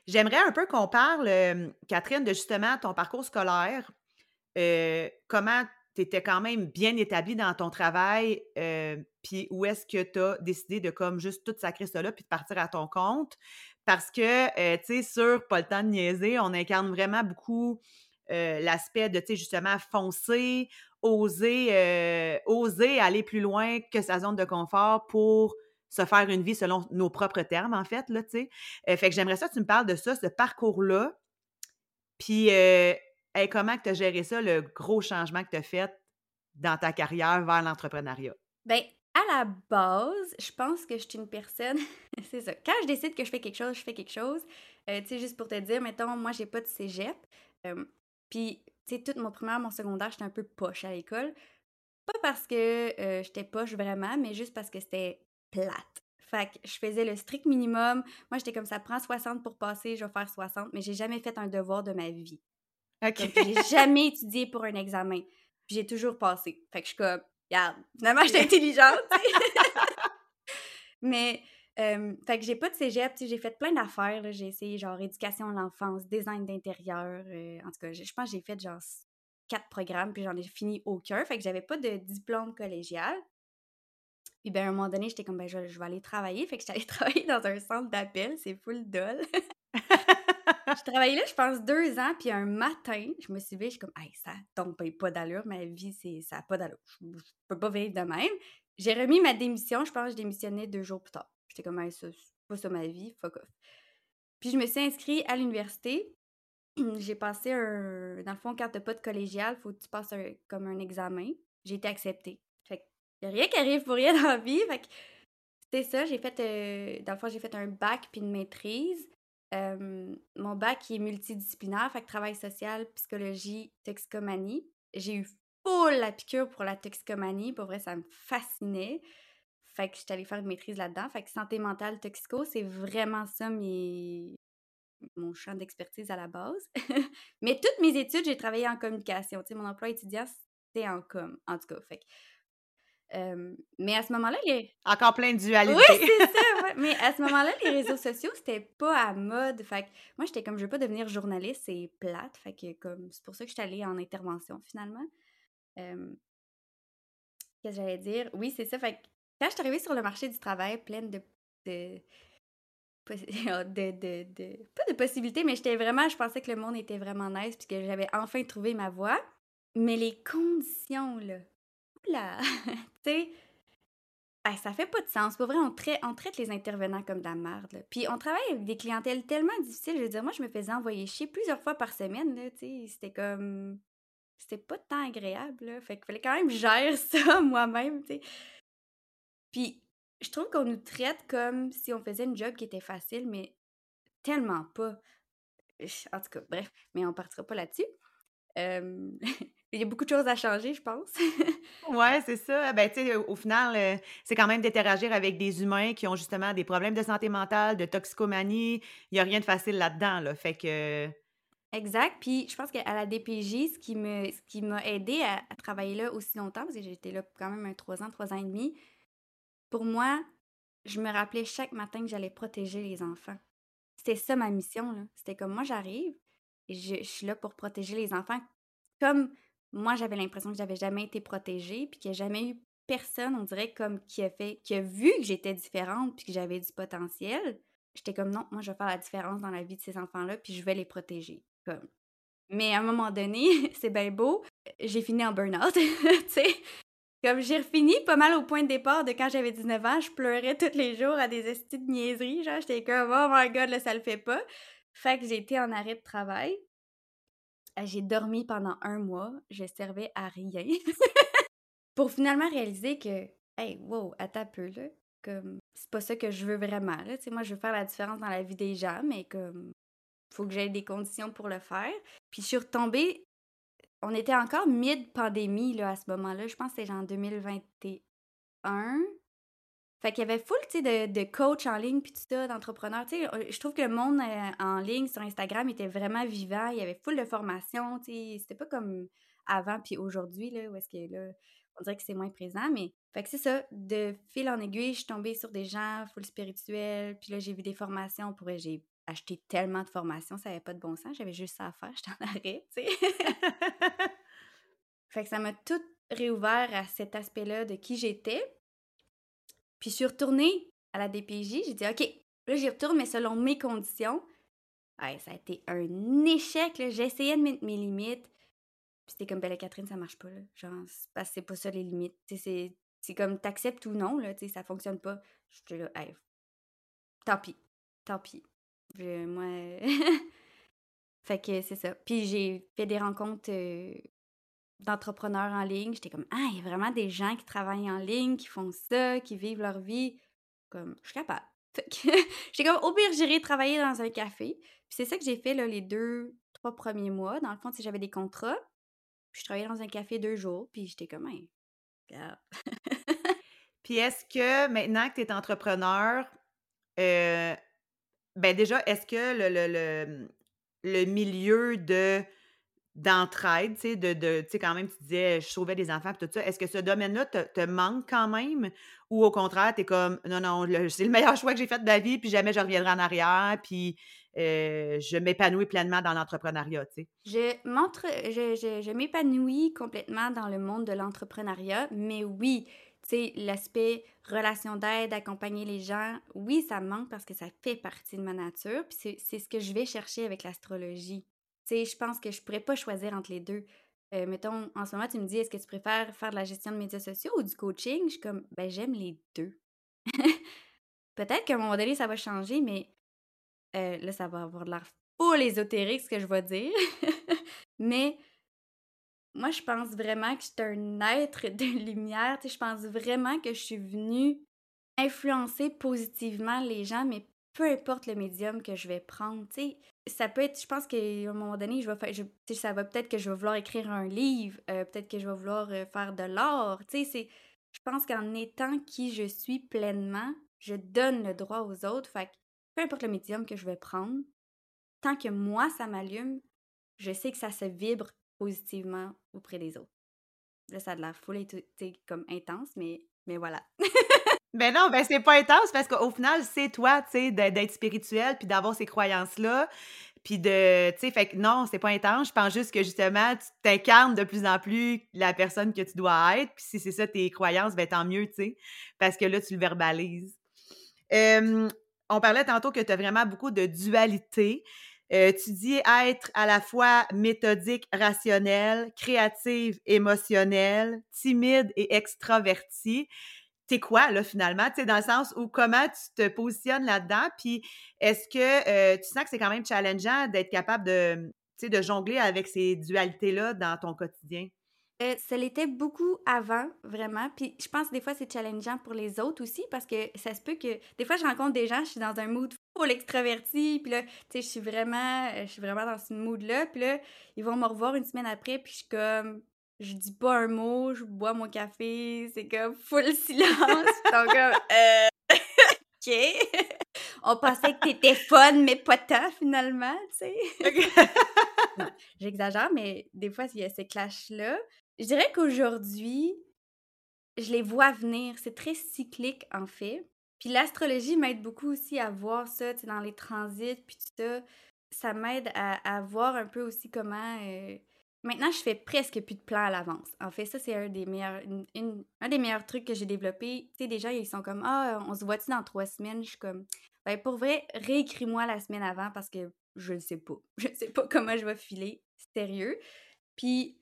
J'aimerais un peu qu'on parle, euh, Catherine, de justement ton parcours scolaire. Euh, comment tu étais quand même bien établie dans ton travail, euh, puis où est-ce que tu as décidé de comme juste tout sacrer là, puis de partir à ton compte? Parce que, euh, tu sais, sur Pas le temps de niaiser, on incarne vraiment beaucoup euh, l'aspect de, tu sais, justement, foncer, oser, euh, oser aller plus loin que sa zone de confort pour se faire une vie selon nos propres termes, en fait, là, tu sais. Fait que j'aimerais ça que tu me parles de ça, ce parcours-là. Puis, comment tu as géré ça, le gros changement que tu as fait dans ta carrière vers l'entrepreneuriat? Ben, à la base, je pense que je suis une personne. c'est ça. Quand je décide que je fais quelque chose, je fais quelque chose. Euh, tu sais, juste pour te dire, mettons, moi, j'ai pas de cégep. Euh, puis, tu sais, tout mon primaire, mon secondaire, j'étais un peu poche à l'école. Pas parce que euh, j'étais poche vraiment, mais juste parce que c'était plate. Fait que je faisais le strict minimum. Moi, j'étais comme ça prend 60 pour passer, je vais faire 60, mais j'ai jamais fait un devoir de ma vie. OK. J'ai jamais étudié pour un examen. J'ai toujours passé. Fait que je suis comme, regarde, finalement, j'étais intelligente. mais, euh, fait que j'ai pas de cégep, j'ai fait plein d'affaires. J'ai essayé genre éducation à l'enfance, design d'intérieur. Euh, en tout cas, je pense que j'ai fait genre quatre programmes, puis j'en ai fini aucun. Fait que j'avais pas de diplôme collégial. Puis ben, à un moment donné, j'étais comme, ben, je, vais aller travailler. Fait que j'étais allée travailler dans un centre d'appel. C'est full dol. Je travaillais là, je pense, deux ans. Puis un matin, je me suis dit, je suis comme, hey, ça tombe pas d'allure. Ma vie, c'est, ça n'a pas d'allure. Je, peux pas vivre de même. J'ai remis ma démission. Je pense que je démissionnais deux jours plus tard. J'étais comme, hey, ça, c'est pas ça ma vie. Fuck off. Puis je me suis inscrite à l'université. J'ai passé un. Dans le fond, quand t'as pas de collégial, faut que tu passes comme un examen. J'ai été acceptée. Il n'y a rien qui arrive pour rien dans la vie. Fait c'était ça. J'ai fait, euh, dans le fond, j'ai fait un bac puis une maîtrise. Mon bac est multidisciplinaire, fait que travail social, psychologie, toxicomanie. J'ai eu full la piqûre pour la toxicomanie. Pour vrai, ça me fascinait. Fait que j'étais allée faire une maîtrise là-dedans. Fait que santé mentale, toxico, c'est vraiment ça mes... mon champ d'expertise à la base. Mais toutes mes études, j'ai travaillé en communication. Tu sais, mon emploi étudiant, c'était en com, en tout cas. Fait que mais à ce moment-là, les... Encore plein de dualité. Oui, c'est ça, Mais à ce moment-là, les réseaux sociaux, c'était pas à mode. Fait que moi, j'étais comme, je veux pas devenir journaliste, c'est plate. Fait que comme, c'est pour ça que je suis allée en intervention, finalement. Qu'est-ce que j'allais dire? Oui, c'est ça. Fait que quand je suis arrivée sur le marché du travail, pleine de... de... De, de, de, pas de possibilités, mais j'étais vraiment, je pensais que le monde était vraiment nice, puis que j'avais enfin trouvé ma voie. Mais les conditions, là, tu sais, ça fait pas de sens. Pour vrai, on, traite les intervenants comme de la merde. Puis on travaille avec des clientèles tellement difficiles. Je veux dire, moi, je me faisais envoyer chier plusieurs fois par semaine. Là, c'était comme. C'était pas tant agréable. Là. Fait qu'il fallait quand même gérer ça moi-même. sais. Puis je trouve qu'on nous traite comme si on faisait une job qui était facile, mais tellement pas. En tout cas, bref, mais on partira pas là-dessus. Euh, il y a beaucoup de choses à changer, je pense. ouais, c'est ça. Ben, au final, euh, c'est quand même d'interagir avec des humains qui ont justement des problèmes de santé mentale, de toxicomanie. Il n'y a rien de facile là-dedans, là. Fait que. Exact. Puis je pense qu'à la DPJ, ce qui me ce qui m'a aidé à, travailler là aussi longtemps, parce que j'étais là quand même un trois ans, trois ans et demi, pour moi, je me rappelais chaque matin que j'allais protéger les enfants. C'était ça ma mission. C'était comme moi, j'arrive je, suis là pour protéger les enfants comme moi, j'avais l'impression que j'avais jamais été protégée, puis qu'il n'y a jamais eu personne, on dirait, comme qui a fait, qui vu que j'étais différente, puis que j'avais du potentiel. J'étais comme non, moi, je vais faire la différence dans la vie de ces enfants-là, puis je vais les protéger. Comme. Mais à un moment donné, c'est bien beau, j'ai fini en burn-out, tu sais. Comme j'ai refini pas mal au point de départ de quand j'avais 19 ans, je pleurais tous les jours à des estis de niaiseries, genre j'étais comme oh my god, là ça le fait pas. Fait que j'ai été en arrêt de travail. Ah, j'ai dormi pendant un mois, je servais à rien. pour finalement réaliser que, hey, wow, à ta peu, là, comme, c'est pas ça que je veux vraiment, moi, je veux faire la différence dans la vie des gens, mais comme, faut que j'aie des conditions pour le faire. Puis je suis retombée, on était encore mid-pandémie, là, à ce moment-là. Je pense que c'était en 2021. Fait qu'il y avait full, tu sais, de, de coach en ligne puis tout ça, d'entrepreneurs. Tu sais, je trouve que le monde euh, en ligne sur Instagram était vraiment vivant. Il y avait full de formations, tu sais. C'était pas comme avant puis aujourd'hui, là, où est-ce que là, on dirait que c'est moins présent. Mais, fait que c'est ça. De fil en aiguille, je suis tombée sur des gens full spirituels. Puis là, j'ai vu des formations. Pour j'ai acheté tellement de formations, ça n'avait pas de bon sens. J'avais juste ça à faire. J'étais en arrêt, tu sais. fait que ça m'a tout réouvert à cet aspect-là de qui j'étais puis je suis retournée à la DPJ, j'ai dit OK, là j'y retourne, mais selon mes conditions. Ouais, ça a été un échec, J'ai essayé de mettre mes limites. Puis c'était comme, Belle Catherine, ça marche pas, là. Genre, c'est pas ça les limites. C'est, comme, t'acceptes ou non, là, tu ça fonctionne pas. J'étais là, hey, tant pis, tant pis. moi... fait que c'est ça. Puis j'ai fait des rencontres euh, d'entrepreneurs en ligne. J'étais comme, ah, il y a vraiment des gens qui travaillent en ligne, qui font ça, qui vivent leur vie. Comme, je suis capable. J'étais comme, au pire, j'irai travailler dans un café. Puis c'est ça que j'ai fait là, les deux, trois premiers mois. Dans le fond, j'avais des contrats, puis je travaillais dans un café deux jours, puis j'étais comme, hey, regarde. puis est-ce que maintenant que tu es entrepreneur, euh, ben déjà, est-ce que le, le, le, le milieu de d'entraide, tu sais, de, de tu sais, quand même, tu disais, je sauvais des enfants, tout ça. Est-ce que ce domaine-là te, te, manque quand même? Ou au contraire, tu es comme, non, non, c'est le meilleur choix que j'ai fait de la vie, puis jamais je reviendrai en arrière, puis euh, je m'épanouis pleinement dans l'entrepreneuriat, tu sais? Je, je, je, je m'épanouis complètement dans le monde de l'entrepreneuriat, mais oui, tu sais, l'aspect relation d'aide, accompagner les gens, oui, ça me manque parce que ça fait partie de ma nature, puis c'est ce que je vais chercher avec l'astrologie. Je pense que je pourrais pas choisir entre les deux. Euh, mettons, en ce moment, tu me dis, est-ce que tu préfères faire de la gestion de médias sociaux ou du coaching? Je suis comme, ben, j'aime les deux. Peut-être qu'à un moment donné, ça va changer, mais euh, là, ça va avoir de l'air full ésotérique, ce que je vais dire. mais moi, je pense vraiment que je suis un être de lumière. Je pense vraiment que je suis venue influencer positivement les gens, mais peu importe le médium que je vais prendre, tu sais, ça peut être, je pense qu'à un moment donné, je vais faire, je, ça va peut-être que je vais vouloir écrire un livre, euh, peut-être que je vais vouloir euh, faire de l'art, tu sais, je pense qu'en étant qui je suis pleinement, je donne le droit aux autres, fait que peu importe le médium que je vais prendre, tant que moi, ça m'allume, je sais que ça se vibre positivement auprès des autres. Là, ça a de la foule, comme intense, mais, mais voilà. Ben non, ben c'est pas intense parce qu'au final, c'est toi, tu sais, d'être spirituel puis d'avoir ces croyances-là. Puis de, tu sais, fait que non, c'est pas intense. Je pense juste que justement, tu t'incarnes de plus en plus la personne que tu dois être. Puis si c'est ça tes croyances, ben tant mieux, tu sais, parce que là, tu le verbalises. on parlait tantôt que tu as vraiment beaucoup de dualité. Euh, tu dis être à la fois méthodique, rationnelle, créative, émotionnelle, timide et extravertie t'es quoi, là, finalement? Tu dans le sens où comment tu te positionnes là-dedans, puis est-ce que euh, tu sens que c'est quand même challengeant d'être capable de, de jongler avec ces dualités-là dans ton quotidien? Euh, ça l'était beaucoup avant, vraiment. Puis je pense que des fois, c'est challengeant pour les autres aussi parce que ça se peut que. Des fois, je rencontre des gens, je suis dans un mood full extraverti, puis là, tu sais, je suis vraiment, je suis vraiment dans ce mood-là. Puis là, ils vont me revoir une semaine après, puis je suis comme je dis pas un mot, je bois mon café, c'est comme full silence. Donc, comme, euh, OK. On pensait que t'étais fun, mais pas tant finalement, tu sais. J'exagère, mais des fois, il y a ces clashs-là. Je dirais qu'aujourd'hui, je les vois venir. C'est très cyclique, en fait. Puis l'astrologie m'aide beaucoup aussi à voir ça, tu sais, dans les transits, puis tout ça. Ça m'aide à, voir un peu aussi comment... Euh, Maintenant, je fais presque plus de plans à l'avance. En fait, ça, c'est un des meilleurs, un des meilleurs trucs que j'ai développé. Tu sais, déjà, ils sont comme Ah, on se voit-tu dans trois semaines? Je suis comme Ben, pour vrai, réécris-moi la semaine avant parce que je ne sais pas. Je ne sais pas comment je vais filer. Sérieux. Puis,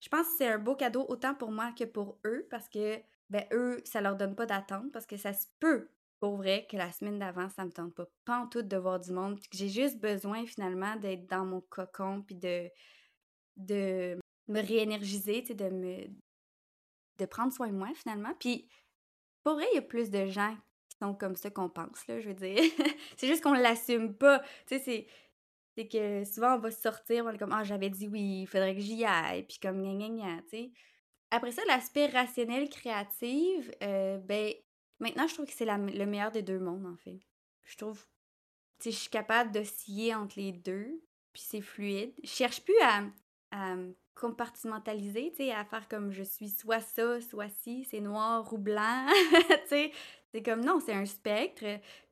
je pense que c'est un beau cadeau autant pour moi que pour eux parce que, ben, eux, ça leur donne pas d'attente parce que ça se peut pour vrai que la semaine d'avant, ça me tente pas, pas en tout de voir du monde. J'ai juste besoin finalement d'être dans mon cocon puis de de me réénergiser, de me de prendre soin de moi finalement. Puis pour vrai, il y a plus de gens qui sont comme ça qu'on pense, là, je veux dire. c'est juste qu'on l'assume pas. Tu sais, c'est que souvent on va sortir, on est comme ah j'avais dit oui, il faudrait que j'y aille, puis comme gna gna tu sais. Après ça, l'aspect rationnel créatif, euh, ben maintenant je trouve que c'est le meilleur des deux mondes en fait. Je trouve, tu sais, je suis capable d'osciller entre les deux, puis c'est fluide. Je cherche plus à à compartimentaliser, tu sais, à faire comme je suis soit ça, soit ci, c'est noir ou blanc, tu sais. C'est comme non, c'est un spectre.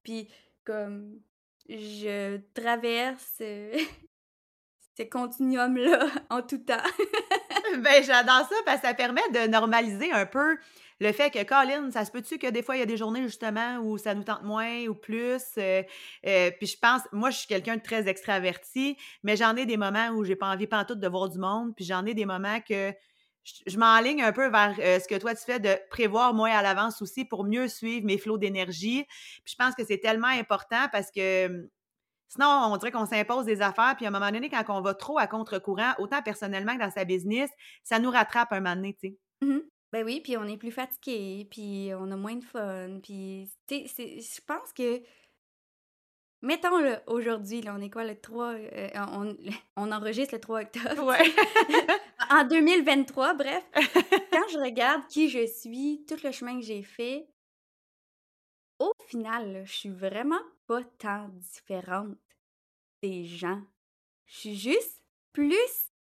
Puis comme je traverse ce continuum-là en tout temps. ben, j'adore ça parce que ça permet de normaliser un peu le fait que, Colin, ça se peut-tu que des fois, il y a des journées justement où ça nous tente moins ou plus? Euh, euh, puis je pense, moi, je suis quelqu'un de très extraverti, mais j'en ai des moments où j'ai pas envie pantoute de voir du monde, puis j'en ai des moments que je, m'enligne un peu vers euh, ce que toi tu fais de prévoir moins à l'avance aussi pour mieux suivre mes flots d'énergie. Puis je pense que c'est tellement important parce que Sinon, on dirait qu'on s'impose des affaires, puis à un moment donné, quand on va trop à contre-courant, autant personnellement que dans sa business, ça nous rattrape un moment donné, tu. Mmh ben oui, puis on est plus fatigué, puis on a moins de fun, puis tu sais, je pense que Mettons, le aujourd'hui, là, on est quoi, le 3, euh, on, on, enregistre le 3 octobre. Ouais. en 2023, bref. quand je regarde qui je suis, tout le chemin que j'ai fait, au final, je suis vraiment pas tant différente des gens. Je suis juste plus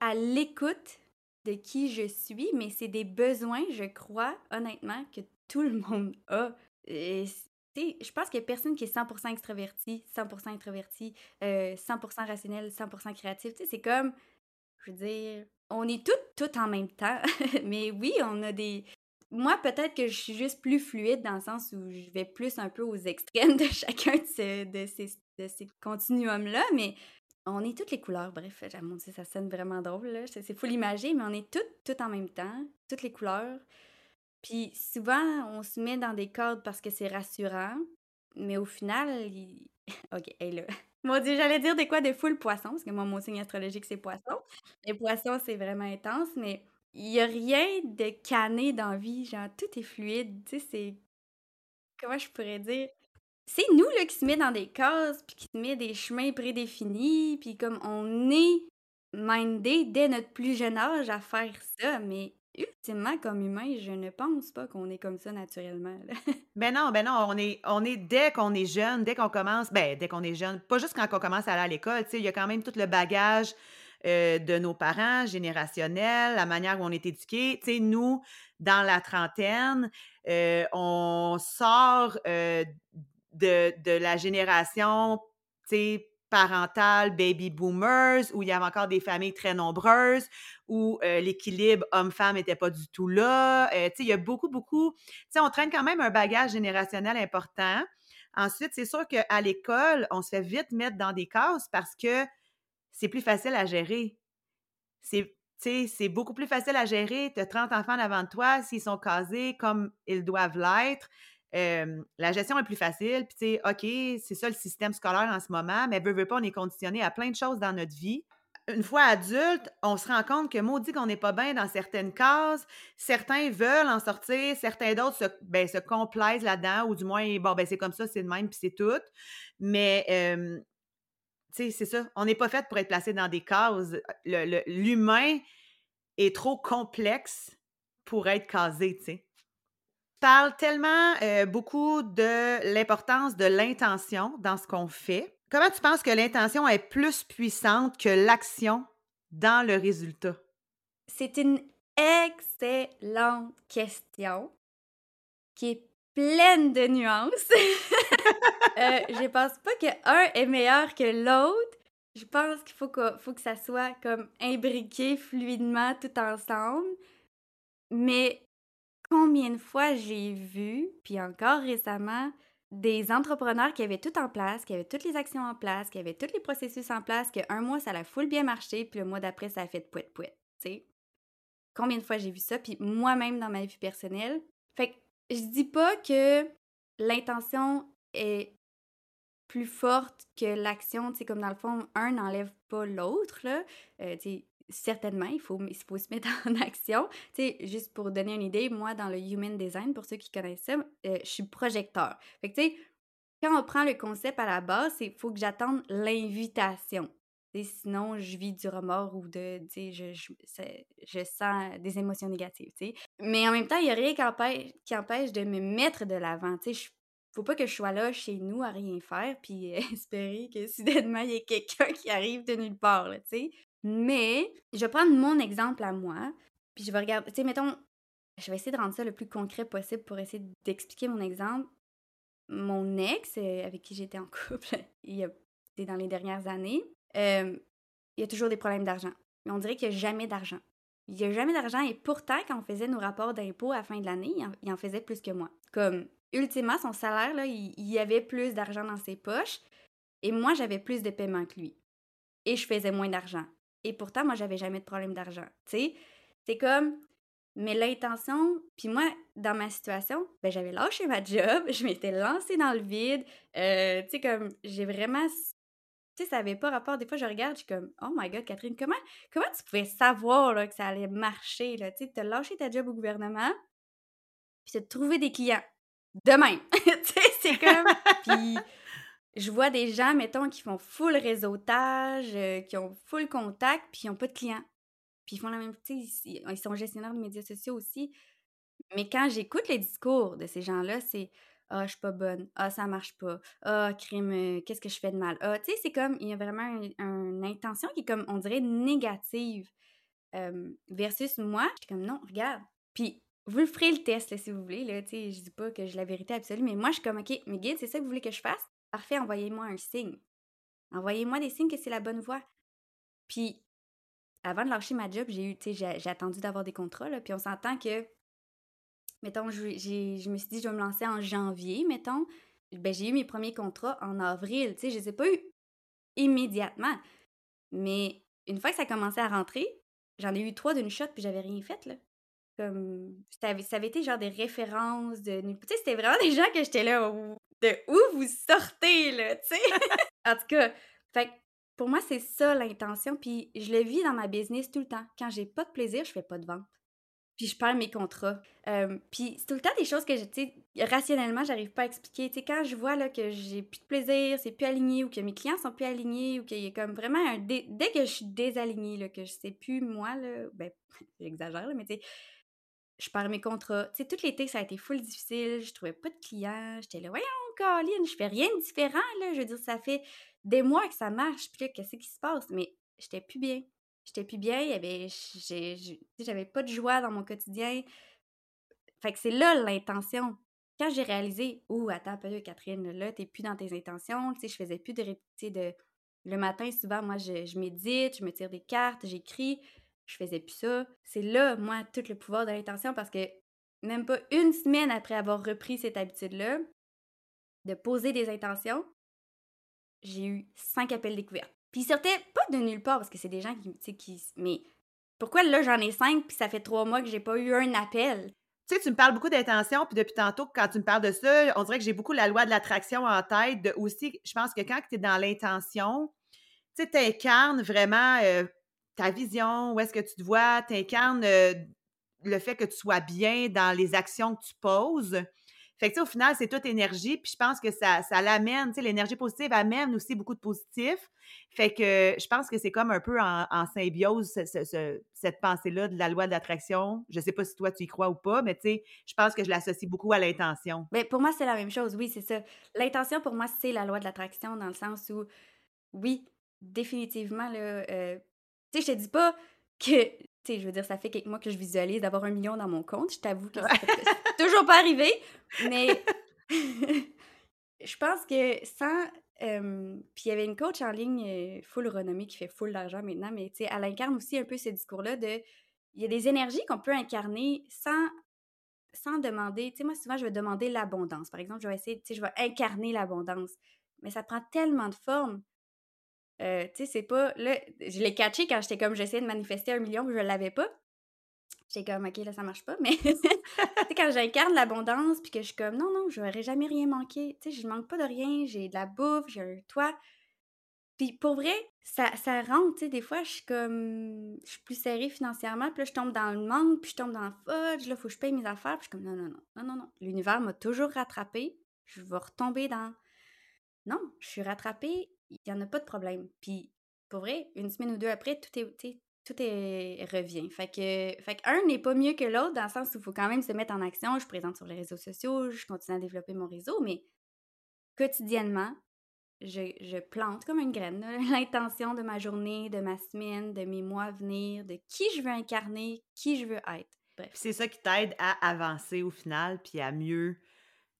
à l'écoute qui je suis, mais c'est des besoins, je crois, honnêtement, que tout le monde a. Et je pense qu'il n'y a personne qui est 100% extraverti, 100% introverti, 100% euh, rationnel, 100% créatif. c'est comme, je veux dire, on est toutes, toutes en même temps. Mais oui, on a des... Moi, peut-être que je suis juste plus fluide dans le sens où je vais plus un peu aux extrêmes de chacun de, de ces, de ces continuums-là, mais on est toutes les couleurs. Bref, mon Dieu, ça sonne vraiment drôle. C'est fou l'imaginer, mais on est toutes, toutes en même temps, toutes les couleurs. Puis souvent, on se met dans des cadres parce que c'est rassurant, mais au final. OK, hey là. Mon Dieu, j'allais dire des quoi de full poisson, parce que moi, mon signe astrologique, c'est poisson. Les poissons, c'est vraiment intense, mais il n'y a rien de cané dans la vie. Genre, tout est fluide. Tu sais, c'est. Comment je pourrais dire? C'est nous, là, qui se met dans des cases, puis qui se met des chemins prédéfinis, puis comme on est mindé dès notre plus jeune âge à faire ça, mais ultimement, comme humain, je ne pense pas qu'on est comme ça naturellement. ben non, ben non, on est, on est dès qu'on est jeune, dès qu'on commence, ben dès qu'on est jeune, pas juste quand on commence à aller à l'école, tu sais, il y a quand même tout le bagage euh, de nos parents, générationnel, la manière où on est éduqué. Tu sais, nous, dans la trentaine, euh, on sort euh, de, la génération, parentale baby boomers, où il y avait encore des familles très nombreuses, où euh, l'équilibre homme-femme n'était pas du tout là. Euh, il y a beaucoup, beaucoup. on traîne quand même un bagage générationnel important. Ensuite, c'est sûr qu'à l'école, on se fait vite mettre dans des cases parce que c'est plus facile à gérer. C'est c'est beaucoup plus facile à gérer. Tu as 30 enfants devant toi, s'ils sont casés comme ils doivent l'être la gestion est plus facile. Puis, tu sais, OK, c'est ça le système scolaire en ce moment, mais veut, veut pas, on est conditionné à plein de choses dans notre vie. Une fois adulte, on se rend compte que maudit qu'on n'est pas bien dans certaines cases. Certains veulent en sortir, certains d'autres se, ben, se complaisent là-dedans, ou du moins, bon, ben, c'est comme ça, c'est de même, puis c'est tout. Mais, tu sais, c'est ça. On n'est pas fait pour être placé dans des cases. L'humain est trop complexe pour être casé, tu sais parle tellement euh, beaucoup de l'importance de l'intention dans ce qu'on fait. Comment tu penses que l'intention est plus puissante que l'action dans le résultat? C'est une excellente question qui est pleine de nuances. euh, je pense pas qu'un est meilleur que l'autre. Je pense qu'il faut que, faut que ça soit comme imbriqué fluidement tout ensemble. Mais combien de fois j'ai vu, puis encore récemment, des entrepreneurs qui avaient tout en place, qui avaient toutes les actions en place, qui avaient tous les processus en place, qu'un mois, ça a full bien marché, puis le mois d'après, ça a fait pouet pouet, tu sais. Combien de fois j'ai vu ça, puis moi-même dans ma vie personnelle. Fait que je dis pas que l'intention est plus forte que l'action, tu sais, comme dans le fond, un n'enlève pas l'autre, là. Euh, tu sais, certainement, il faut, il faut se mettre en action. Tu sais, juste pour donner une idée, moi, dans le Human Design, pour ceux qui connaissent ça, euh, je suis projecteur. Fait que, tu sais, quand on prend le concept à la base, il faut que j'attende l'invitation. Sinon, je vis du remords ou de, je, je, je, sens des émotions négatives. sais. Mais en même temps, il n'y a rien qui empêche, qui empêche de me mettre de l'avant. Il ne faut pas que je sois là chez nous à rien faire puis espérer que soudainement, il y ait quelqu'un qui arrive de nulle part. sais. Mais je vais prendre mon exemple à moi, puis je vais regarder, tu sais, mettons, je vais essayer de rendre ça le plus concret possible pour essayer d'expliquer mon exemple. Mon ex, euh, avec qui j'étais en couple, il y a, dans les dernières années, euh, il y a toujours des problèmes d'argent. Mais on dirait qu'il n'y a jamais d'argent. Il n'y a jamais d'argent et pourtant, quand on faisait nos rapports d'impôts à la fin de l'année, il, en faisait plus que moi. Comme, ultimement, son salaire, il, y avait plus d'argent dans ses poches et moi, j'avais plus de paiement que lui. Et je faisais moins d'argent. Et pourtant, moi, j'avais jamais de problème d'argent. Tu sais, c'est comme Mais l'intention, puis moi, dans ma situation, ben j'avais lâché ma job, je m'étais lancée dans le vide. Euh, tu sais, comme, j'ai vraiment. Tu sais, ça n'avait pas rapport. Des fois, je regarde, je suis comme, oh my god, Catherine, comment, comment tu pouvais savoir là, que ça allait marcher? Tu sais, tu as lâché ta job au gouvernement, puis tu as trouvé des clients. De même. tu sais, c'est comme. puis je vois des gens, mettons, qui font full réseautage, euh, qui ont full contact, puis ils n'ont pas de clients. Puis ils font la même chose, ils sont gestionnaires de médias sociaux aussi. Mais quand j'écoute les discours de ces gens-là, c'est Ah, je suis pas bonne. Ah, ça marche pas. Ah, crime, euh, qu'est-ce que je fais de mal? Ah, tu sais, c'est comme, il y a vraiment une intention qui est comme, on dirait, négative. versus moi, je suis comme, non, regarde. Puis vous le ferez le test, si vous voulez. Là, je dis pas que j'ai la vérité absolue, mais moi, je suis comme, OK, mais guide, c'est ça que vous voulez que je fasse? Parfait, envoyez-moi un signe. Envoyez-moi des signes que c'est la bonne voie. Puis avant de lâcher ma job, j'ai eu, tu sais, j'ai attendu d'avoir des contrats, là, puis on s'entend que, mettons, je, je me suis dit, je vais me lancer en janvier, mettons, ben, j'ai eu mes premiers contrats en avril, tu sais, je les ai pas eu immédiatement, mais une fois que ça a commencé à rentrer, j'en ai eu trois d'une shot, puis j'avais rien fait, là. Comme, ça avait, ça été genre des références de... Tu sais, c'était vraiment des gens que j'étais là, de où vous sortez, là, tu sais? en tout cas, fait pour moi, c'est ça l'intention. Puis je le vis dans ma business tout le temps. Quand j'ai pas de plaisir, je fais pas de vente. Puis je perds mes contrats. puis c'est tout le temps des choses que, tu sais, rationnellement, j'arrive pas à expliquer. Tu sais, quand je vois là, que j'ai plus de plaisir, c'est plus aligné ou que mes clients sont plus alignés ou qu'il y a comme vraiment un. Dès que je suis désalignée, là, que je sais plus moi, là, ben, j'exagère, mais tu sais, je perds mes contrats. Tu sais, tout l'été, ça a été full difficile. Je trouvais pas de clients. J'étais là, voyons, Je fais rien de différent. Je veux dire, ça fait des mois que ça marche, puis là, qu'est-ce qui se passe? Mais j'étais plus bien. J'étais plus bien, j'avais pas de joie dans mon quotidien. Fait que c'est là l'intention. Quand j'ai réalisé, ouh, attends peu, Catherine, là, t'es plus dans tes intentions, tu sais, je faisais plus de, de. Le matin, souvent, moi, je, je médite, je me tire des cartes, j'écris, je faisais plus ça. C'est là, moi, tout le pouvoir de l'intention parce que même pas une semaine après avoir repris cette habitude-là, de poser des intentions, j'ai eu cinq appels découverts. Puis ils sortaient pas de nulle part parce que c'est des gens qui, tu sais. Mais pourquoi là j'en ai cinq puis ça fait trois mois que j'ai pas eu un appel? Tu sais, tu me parles beaucoup d'intention, puis depuis tantôt, quand tu me parles de ça, on dirait que j'ai beaucoup la loi de l'attraction en tête. De aussi, je pense que quand tu es dans l'intention, tu sais, incarnes vraiment euh, ta vision, où est-ce que tu te vois, tu incarnes euh, le fait que tu sois bien dans les actions que tu poses. Fait que, au final, c'est toute énergie. Puis je pense que ça, ça l'amène, tu sais, l'énergie positive amène aussi beaucoup de positif. Fait que je pense que c'est comme un peu en, symbiose, cette pensée-là de la loi de l'attraction. Je sais pas si toi, tu y crois ou pas, mais tu sais, je pense que je l'associe beaucoup à l'intention. Mais ben, pour moi, c'est la même chose. Oui, c'est ça. L'intention, pour moi, c'est la loi de l'attraction dans le sens où, oui, définitivement, là, euh, tu sais, je te dis pas que tu sais, je veux dire, ça fait quelques mois que je visualise d'avoir un million dans mon compte. Je t'avoue que c'est toujours pas arrivé, mais je pense que sans... puis il y avait une coach en ligne euh, full renommée qui fait full d'argent maintenant, mais tu sais, elle incarne aussi un peu ce discours-là de... Il y a des énergies qu'on peut incarner sans, sans demander... Tu sais, moi, souvent, je vais demander l'abondance. Par exemple, je vais essayer, tu sais, je vais incarner l'abondance. Mais ça prend tellement de formes euh, tu sais, c'est pas. Là, je l'ai catché quand j'étais comme j'essayais de manifester un million puis je l'avais pas. J'étais comme, OK, là, ça marche pas. Mais tu sais, quand j'incarne l'abondance puis que je suis comme, non, non, je n'aurais jamais rien manqué. Tu sais, je manque pas de rien. J'ai de la bouffe, j'ai un toit. Puis pour vrai, ça, ça rentre, tu sais, des fois, je suis comme, je suis plus serrée financièrement, puis là, je tombe dans le manque, puis je tombe dans le fudge, là, faut que je paye mes affaires, puis je suis comme, non, non, non, non, non, non. L'univers m'a toujours rattrapée, je vais retomber dans... Non, je suis rattrapée, il n'y en a pas de problème. Puis, pour vrai, une semaine ou deux après, tout est, tout est revient. Fait que, fait un n'est pas mieux que l'autre dans le sens où il faut quand même se mettre en action. Je présente sur les réseaux sociaux, je continue à développer mon réseau, mais quotidiennement, je, je plante comme une graine l'intention de ma journée, de ma semaine, de mes mois à venir, de qui je veux incarner, qui je veux être. Bref. C'est ça qui t'aide à avancer au final, puis à mieux,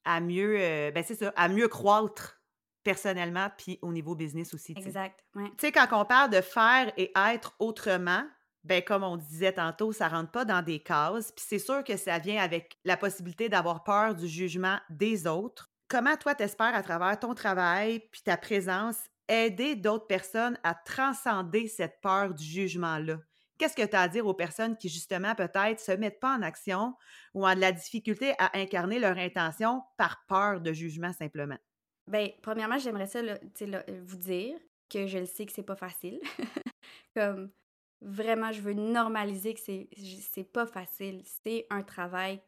à mieux, euh, ben c'est ça, à mieux croître personnellement, puis au niveau business aussi. Exact. Tu sais, quand on parle de faire et être autrement, ben comme on disait tantôt, ça rentre pas dans des cases. Puis c'est sûr que ça vient avec la possibilité d'avoir peur du jugement des autres. Comment toi, t'espères à travers ton travail puis ta présence aider d'autres personnes à transcender cette peur du jugement-là? qu'est-ce que tu as à dire aux personnes qui, justement, peut-être se mettent pas en action ou ont de la difficulté à incarner leur intention par peur de jugement simplement? Bien, premièrement, j'aimerais ça vous dire que je le sais que c'est pas facile. Comme vraiment, je veux normaliser que c'est pas facile. C'est un travail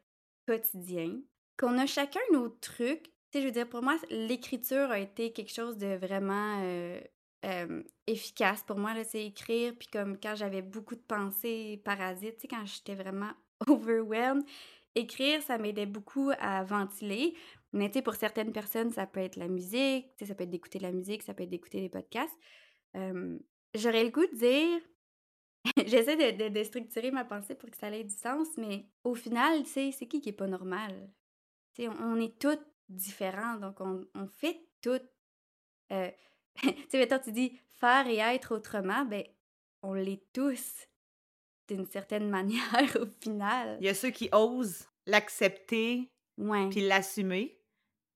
quotidien. Qu'on a chacun nos trucs. Je veux dire, pour moi, l'écriture a été quelque chose de vraiment euh, euh, efficace pour moi. C'est écrire, puis comme quand j'avais beaucoup de pensées parasites, quand j'étais vraiment overwhelmed, écrire, ça m'aidait beaucoup à ventiler. Mais tu sais, pour certaines personnes, ça peut être la musique, tu sais, ça peut être d'écouter de la musique, ça peut être d'écouter des podcasts. J'aurais le goût de dire, j'essaie de, de, structurer ma pensée pour que ça ait du sens, mais au final, tu sais, c'est qui qui est pas normal? Tu sais, on, est toutes différents, donc on, on fait toutes. Euh, tu sais, mettons, tu dis faire et être autrement, ben, on l'est tous d'une certaine manière au final. Il y a ceux qui osent l'accepter, puis l'assumer.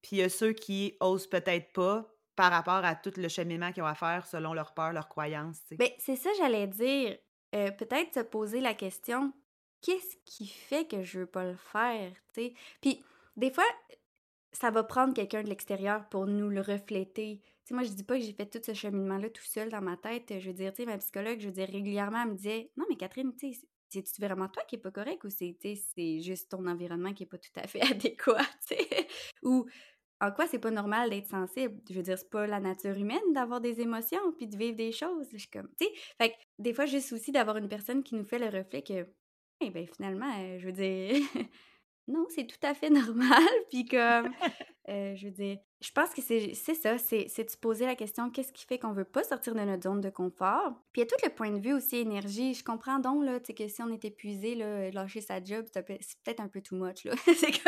Puis il y a ceux qui osent peut-être pas par rapport à tout le cheminement qu'ils ont à faire selon leur peur, leurs croyances. Ben, c'est ça, j'allais dire. Euh, peut-être se poser la question qu'est-ce qui fait que je veux pas le faire? Puis des fois, ça va prendre quelqu'un de l'extérieur pour nous le refléter. moi, je dis pas que j'ai fait tout ce cheminement-là tout seul dans ma tête. Je veux dire, tu ma psychologue, je veux dire, régulièrement, elle me disait Non, mais Catherine, tu sais, c'est-tu vraiment toi qui est pas correct ou c'est juste ton environnement qui est pas tout à fait adéquat, Ou en quoi c'est pas normal d'être sensible? Je veux dire, c'est pas la nature humaine d'avoir des émotions puis de vivre des choses. Je suis comme, tu sais, fait que des fois, juste aussi d'avoir une personne qui nous fait le reflet que, eh ben finalement, euh, je veux dire, non, c'est tout à fait normal. Puis comme, euh, je veux dire, je pense que c'est ça, c'est de se poser la question qu'est-ce qui fait qu'on veut pas sortir de notre zone de confort? Puis il y a tout le point de vue aussi énergie. Je comprends donc là, que si on est épuisé, là, lâcher sa job, c'est peut-être un peu too much. c'est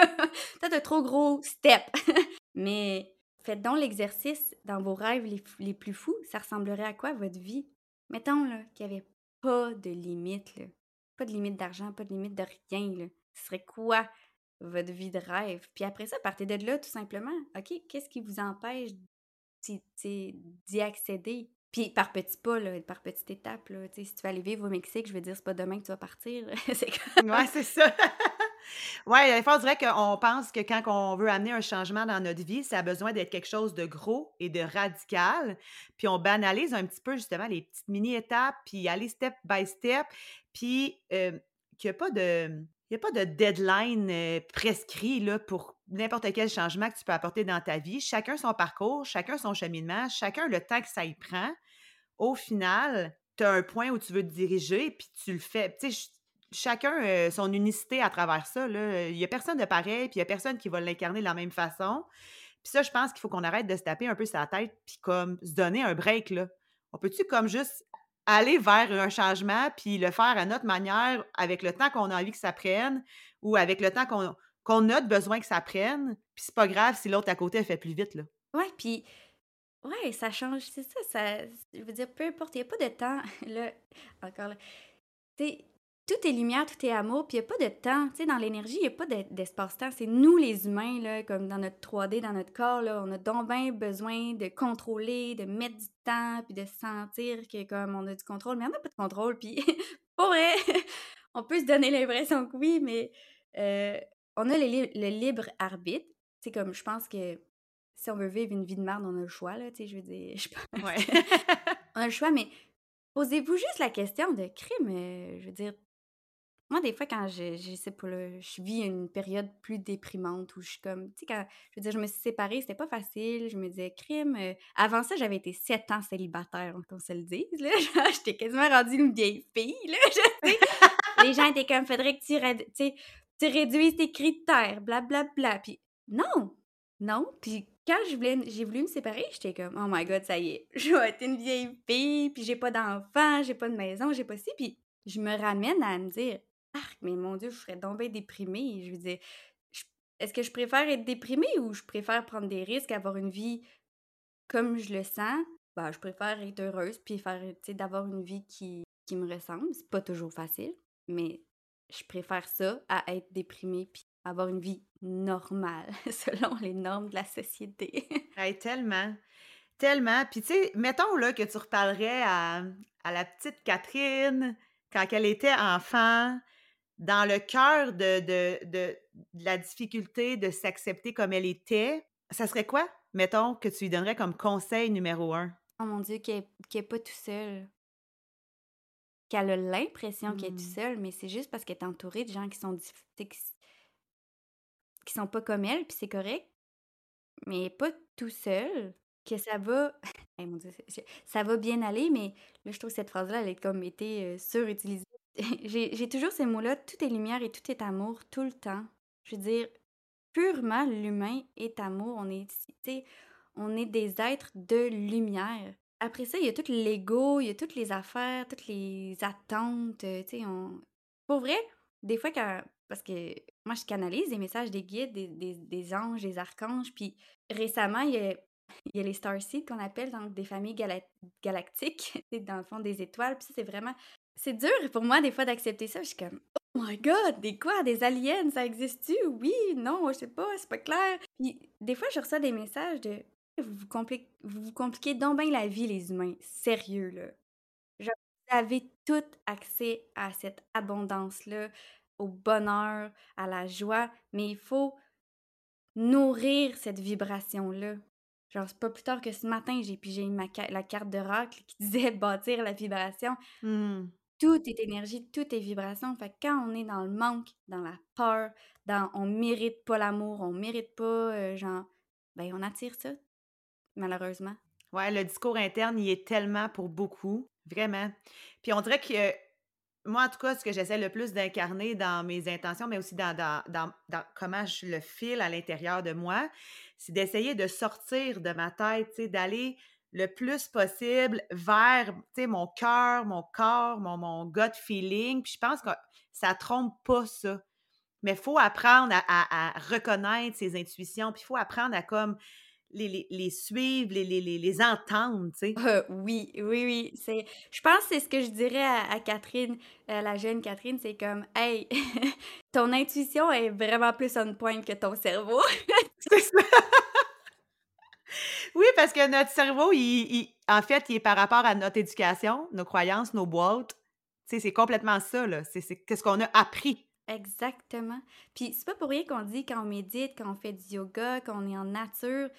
peut-être un trop gros step. Mais faites donc l'exercice dans vos rêves les, les, plus fous. Ça ressemblerait à quoi votre vie? Mettons qu'il n'y avait pas de limite. Là. Pas de limite d'argent, pas de limite de rien. Là. Ce serait quoi votre vie de rêve. Puis après ça, partez de là tout simplement. OK, qu'est-ce qui vous empêche d'y accéder? Puis par petits pas, par petites étapes. Là, si tu vas aller vivre au Mexique, je veux dire, c'est pas demain que tu vas partir. c'est Ouais, c'est ça. ouais, des fois, on dirait qu'on pense que quand on veut amener un changement dans notre vie, ça a besoin d'être quelque chose de gros et de radical. Puis on banalise un petit peu justement les petites mini-étapes, puis aller step by step, puis euh, qu'il n'y a pas de il n'y a pas de deadline euh, prescrit pour n'importe quel changement que tu peux apporter dans ta vie. Chacun son parcours, chacun son cheminement, chacun le temps que ça y prend. Au final, tu as un point où tu veux te diriger, puis tu le fais. Tu sais, chacun a son unicité à travers ça. Il n'y a personne de pareil, puis il n'y a personne qui va l'incarner de la même façon. Puis ça, je pense qu'il faut qu'on arrête de se taper un peu sa tête, puis comme se donner un break. Là. On peut-tu comme juste aller vers un changement, puis le faire à notre manière, avec le temps qu'on a envie que ça prenne, ou avec le temps qu'on a besoin que ça prenne, puis c'est pas grave si l'autre à côté fait plus vite. Ouais, puis... Ouais, ça change, c'est ça, ça... Je veux dire, peu importe, il n'y a pas de temps, là, encore là... tout est lumière, tout est amour, puis il n'y a pas de temps. Tu sais, dans l'énergie, il n'y a pas d'espace-temps. C'est nous, les humains, là, comme dans notre 3D, dans notre corps, là, on a donc bien besoin de contrôler, de mettre du temps, puis de sentir que comme on a du contrôle, mais on n'a pas de contrôle, puis pour vrai, on peut se donner l'impression que oui, mais euh, on a le, libre arbitre. C'est comme, je pense que si on veut vivre une vie de merde, on a le choix, là, tu sais, je veux dire, je pense. Ouais. on a le choix, mais posez-vous juste la question de crime, euh, je veux dire, moi, des fois, quand je, je sais pas, je vis une période plus déprimante où je suis comme, tu sais, quand, je veux dire, je me suis séparée, c'était pas facile, je me disais, crime. Euh, avant ça, j'avais été sept ans célibataire, qu'on se le dise, là. J'étais quasiment rendue une vieille fille, là. Je, les gens étaient comme, faudrait que tu, tu réduises tes critères, blablabla. Bla, bla. Puis non, non. Puis quand j'ai voulu me séparer, j'étais comme, oh my god, ça y est, je vais être une vieille fille, puis j'ai pas d'enfant, j'ai pas de maison, j'ai pas ci. Puis je me ramène à me dire, mais mon Dieu, je serais donc bien déprimée. Je veux dire, est-ce que je préfère être déprimée ou je préfère prendre des risques, avoir une vie comme je le sens? Ben, je préfère être heureuse puis faire, d'avoir une vie qui, qui me ressemble. C'est pas toujours facile, mais je préfère ça à être déprimée puis avoir une vie normale selon les normes de la société. tellement. Tellement. Puis, mettons là, que tu reparlerais à, à la petite Catherine quand elle était enfant, dans le cœur de, de, de, la difficulté de s'accepter comme elle était, ça serait quoi, mettons, que tu lui donnerais comme conseil numéro un? Oh mon Dieu, qu'elle n'est pas tout seule. Qu'elle a l'impression qu'elle est tout mmh. seule, mais c'est juste parce qu'elle est entourée de gens qui sont qui, qui sont pas comme elle, puis c'est correct. Mais pas tout seul, que ça va. mon Dieu, ça va bien aller, mais là, je trouve que cette phrase-là, elle est comme été euh, surutilisée j'ai toujours ces mots-là, tout est lumière et tout est amour tout le temps. Je veux dire, purement l'humain est amour. On est, on est des êtres de lumière. Après ça, il y a tout l'ego, il y a toutes les affaires, toutes les attentes. Euh, tu sais. Pour vrai, des fois, quand... parce que moi, je canalise des messages des guides, des, anges, des archanges. Puis récemment, il y a, il y a les starseeds qu'on appelle donc des familles galactiques, dans le fond des étoiles. Puis c'est vraiment c'est dur pour moi des fois d'accepter ça. Je suis comme Oh my god, des quoi? Des aliens, ça existe-tu? Oui, non, je sais pas, c'est pas clair. Puis des fois, je reçois des messages de vous vous, compliquez, vous, compliquez donc bien la vie, les humains. Sérieux, là. Genre, vous avez tout accès à cette abondance-là, au bonheur, à la joie, mais il faut nourrir cette vibration-là. Genre, c'est pas plus tard que ce matin, j'ai pigé ma la carte d'oracle qui disait bâtir la vibration. Mmh tout est énergie, tout est vibration. Fait quand on est dans le manque, dans la peur, dans on mérite pas l'amour, on mérite pas, euh, genre, ben on attire ça, malheureusement. Ouais, le discours interne, il est tellement pour beaucoup, vraiment. Puis on dirait que moi, en tout cas, ce que j'essaie le plus d'incarner dans mes intentions, mais aussi dans, dans, dans, dans comment je le file à l'intérieur de moi, c'est d'essayer de sortir de ma tête, d'aller le plus possible vers mon cœur, mon corps, mon, mon gut feeling. Puis je pense que ça trompe pas ça. Mais il faut apprendre à, reconnaître ses intuitions, puis il faut apprendre à comme les, les, suivre, les, les, les entendre, tu sais. Euh, oui, oui, oui. C'est, je pense que c'est ce que je dirais à, Catherine, à la jeune Catherine, c'est comme, hey, ton intuition est vraiment plus on point que ton cerveau. c'est ça. Parce que notre cerveau, il, en fait, il est par rapport à notre éducation, nos croyances, nos boîtes. c'est complètement ça, là. C'est ce qu'on a appris. Exactement. Puis c'est pas pour rien qu'on dit quand on médite, quand on fait du yoga, quand on est en nature,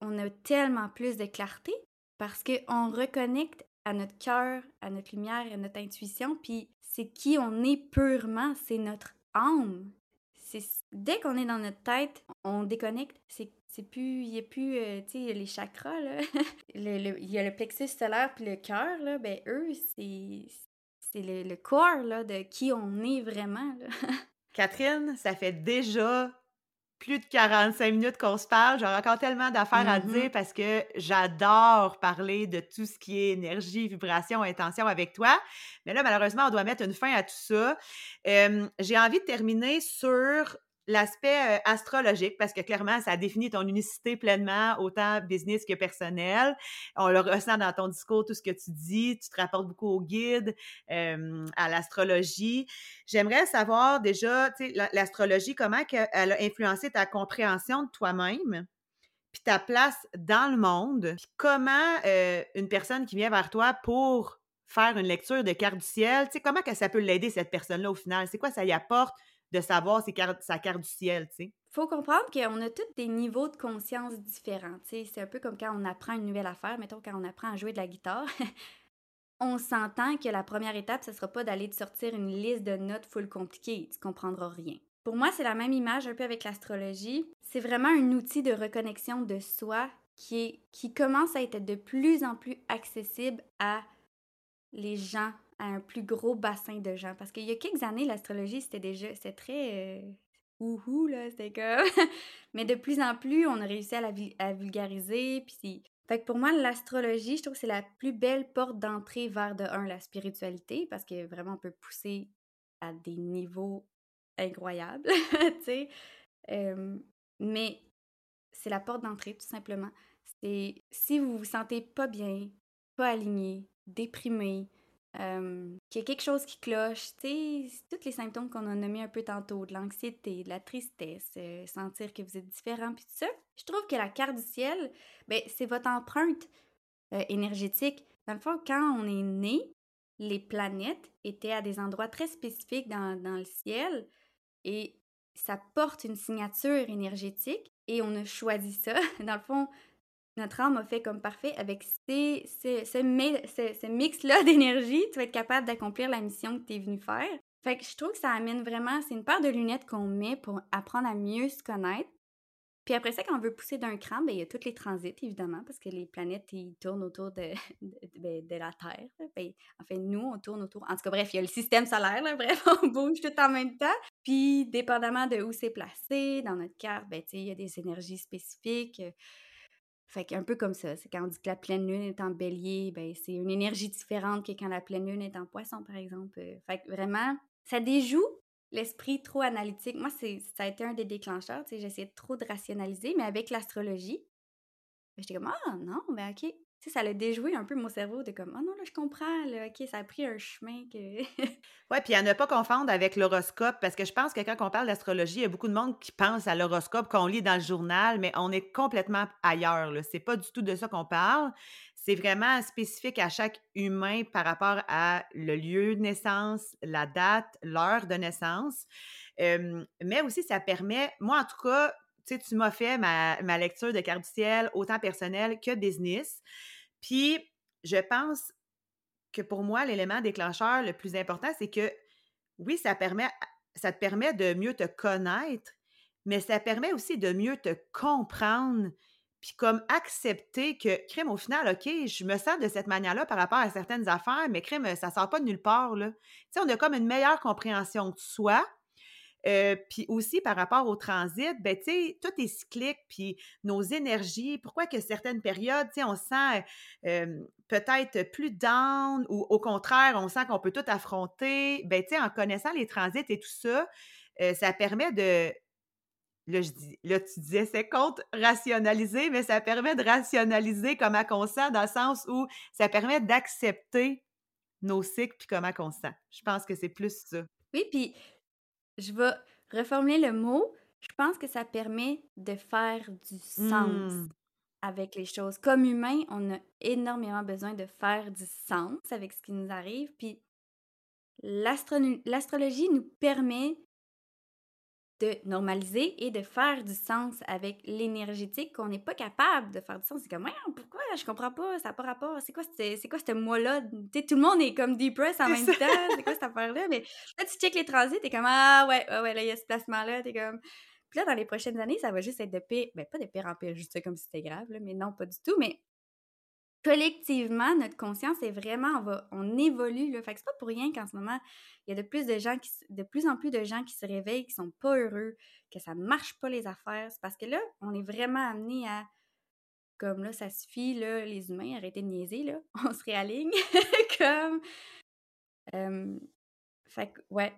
on a tellement plus de clarté parce qu'on reconnecte à notre cœur, à notre lumière, à notre intuition, puis c'est qui on est purement, c'est notre âme. Dès qu'on est dans notre tête, on déconnecte, c'est c'est plus, il n'y a plus, euh, tu sais, les chakras, là. il y a le plexus solaire puis le cœur, là. Ben, eux, c'est, c'est le, corps, là, de qui on est vraiment, là. Catherine, ça fait déjà plus de 45 minutes qu'on se parle. J'aurais encore tellement d'affaires à mm-hmm. dire parce que j'adore parler de tout ce qui est énergie, vibration, intention avec toi. Mais là, malheureusement, on doit mettre une fin à tout ça. J'ai envie de terminer sur l'aspect astrologique, parce que clairement, ça définit ton unicité pleinement, autant business que personnel. On le ressent dans ton discours, tout ce que tu dis. Tu te rapportes beaucoup au guide, à l'astrologie. J'aimerais savoir déjà, tu l'astrologie, comment elle a influencé ta compréhension de toi-même, puis ta place dans le monde. comment une personne qui vient vers toi pour faire une lecture de carte du ciel, tu sais, comment que ça peut l'aider, cette personne-là, au final? C'est quoi ça y apporte? De savoir sa carte du ciel, tu sais. Faut comprendre qu'on a tous des niveaux de conscience différents, tu sais. C'est un peu comme quand on apprend une nouvelle affaire, mettons quand on apprend à jouer de la guitare. on s'entend que la première étape, ce sera pas d'aller te sortir une liste de notes full compliquées, tu comprendras rien. Pour moi, c'est la même image un peu avec l'astrologie. C'est vraiment un outil de reconnexion de soi qui commence à être de plus en plus accessible à les gens un plus gros bassin de gens. Parce qu'il y a quelques années, l'astrologie, c'était déjà, c'était très euh, ouhou, là, c'était comme... Mais de plus en plus, on a réussi à la à vulgariser, puis Fait que pour moi, l'astrologie, je trouve que c'est la plus belle porte d'entrée vers, de un, la spiritualité, parce que vraiment, on peut pousser à des niveaux incroyables, tu sais. mais c'est la porte d'entrée, tout simplement. C'est si vous vous sentez pas bien, pas aligné, déprimé, qu'il y a quelque chose qui cloche, tu sais, tous les symptômes qu'on a nommés un peu tantôt, de l'anxiété, de la tristesse, euh, sentir que vous êtes différent, puis tout ça, je trouve que la carte du ciel, ben, c'est votre empreinte euh, énergétique. Dans le fond, quand on est né, les planètes étaient à des endroits très spécifiques dans, dans le ciel et ça porte une signature énergétique et on a choisi ça. Dans le fond, notre âme a fait comme parfait avec ce, mix-là d'énergie, tu vas être capable d'accomplir la mission que tu es venu faire. Fait que je trouve que ça amène vraiment, c'est une paire de lunettes qu'on met pour apprendre à mieux se connaître. Puis après ça, quand on veut pousser d'un cran, ben, il y a tous les transits, évidemment, parce que les planètes, ils tournent autour de, de, ben, la Terre. Ben, en fait, nous, on tourne autour. En tout cas, bref, il y a le système solaire, là, bref, on bouge tout en même temps. Puis, dépendamment de où c'est placé dans notre carte, ben, il y a des énergies spécifiques. Fait qu'un peu comme ça, c'est quand on dit que la pleine lune est en bélier, ben c'est une énergie différente que quand la pleine lune est en poisson, par exemple. Fait que vraiment, ça déjoue l'esprit trop analytique. Moi, ça a été un des déclencheurs, tu sais, j'essayais trop de rationaliser, mais avec l'astrologie, j'étais comme, ah non, ben ok, sais, ça l'a déjoué un peu mon cerveau de comme, oh non, là, je comprends, là, OK, ça a pris un chemin que. oui, puis à ne pas confondre avec l'horoscope, parce que je pense que quand on parle d'astrologie, il y a beaucoup de monde qui pense à l'horoscope qu'on lit dans le journal, mais on est complètement ailleurs. C'est pas du tout de ça qu'on parle. C'est vraiment spécifique à chaque humain par rapport à le lieu de naissance, la date, l'heure de naissance. mais aussi, ça permet, moi en tout cas, tu sais, tu m'as fait ma, lecture de carte du ciel, autant personnelle que business. Puis, je pense que pour moi, l'élément déclencheur le plus important, c'est que oui, ça, permet, ça te permet de mieux te connaître, mais ça permet aussi de mieux te comprendre, puis comme accepter que, crème, au final, OK, je me sens de cette manière-là par rapport à certaines affaires, mais crème, ça sort pas de nulle part, là. Tu sais, on a comme une meilleure compréhension de soi, euh, puis aussi par rapport au transit, ben tu sais, tout est cyclique, puis nos énergies, pourquoi que certaines périodes, tu sais, on sent peut-être plus down ou au contraire, on sent qu'on peut tout affronter, ben tu sais, en connaissant les transits et tout ça, euh, ça permet de, Là, je dis, là, tu disais, c'est contre rationaliser, mais ça permet de rationaliser comment on sent, dans le sens où ça permet d'accepter nos cycles puis comment on sent. Je pense que c'est plus ça. Oui, puis je vais reformuler le mot. Je pense que ça permet de faire du sens mmh. avec les choses. Comme humain, on a énormément besoin de faire du sens avec ce qui nous arrive. Puis l'astrologie nous permet de normaliser et de faire du sens avec l'énergétique qu'on n'est pas capable de faire du sens. C'est comme, pourquoi? Je comprends pas, ça n'a pas rapport, c'est quoi, c'est quoi ce mois-là? Tout le monde est comme depressed en même temps, c'est quoi cette affaire-là? Mais là, tu checkes les transits, t'es comme, ah ouais, ouais, ouais, là, il y a ce placement-là, t'es comme. Puis là, dans les prochaines années, ça va juste être de pire, ben pas de pire en pire, juste comme si c'était grave, là, mais non, pas du tout, mais collectivement, notre conscience est vraiment, on, évolue. Là. Fait que c'est pas pour rien qu'en ce moment, il y a de plus, de, gens qui, de plus en plus de gens qui se réveillent, qui sont pas heureux, que ça marche pas les affaires. C'est parce que là, on est vraiment amené à, comme là, ça suffit, là, les humains, arrêtez de niaiser, là, on se réaligne, comme... fait que, ouais.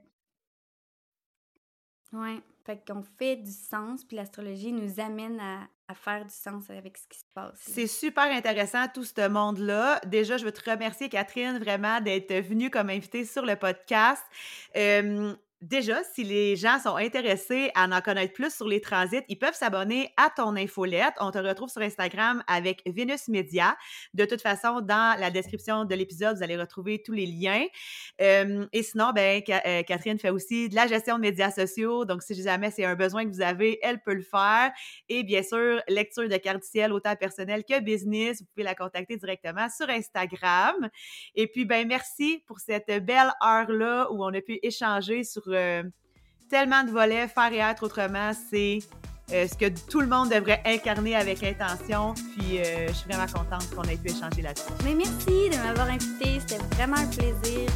Ouais. Fait qu'on fait du sens, puis l'astrologie nous amène à, à faire du sens avec ce qui se passe. C'est super intéressant, tout ce monde-là. Déjà, je veux te remercier, Catherine, vraiment d'être venue comme invitée sur le podcast. Déjà, si les gens sont intéressés à en connaître plus sur les transits, ils peuvent s'abonner à ton infolette. On te retrouve sur Instagram avec Venus Media. De toute façon, dans la description de l'épisode, vous allez retrouver tous les liens. et sinon, ben, euh, Catherine fait aussi de la gestion de médias sociaux. Donc, si jamais c'est un besoin que vous avez, elle peut le faire. Et bien sûr, lecture de carte ciel, autant personnel que business. Vous pouvez la contacter directement sur Instagram. Et puis, ben, merci pour cette belle heure-là où on a pu échanger sur euh, tellement de volets. Faire et être autrement, c'est euh, ce que tout le monde devrait incarner avec intention. Puis euh, je suis vraiment contente qu'on ait pu échanger là-dessus. Mais merci de m'avoir invité. C'était vraiment un plaisir.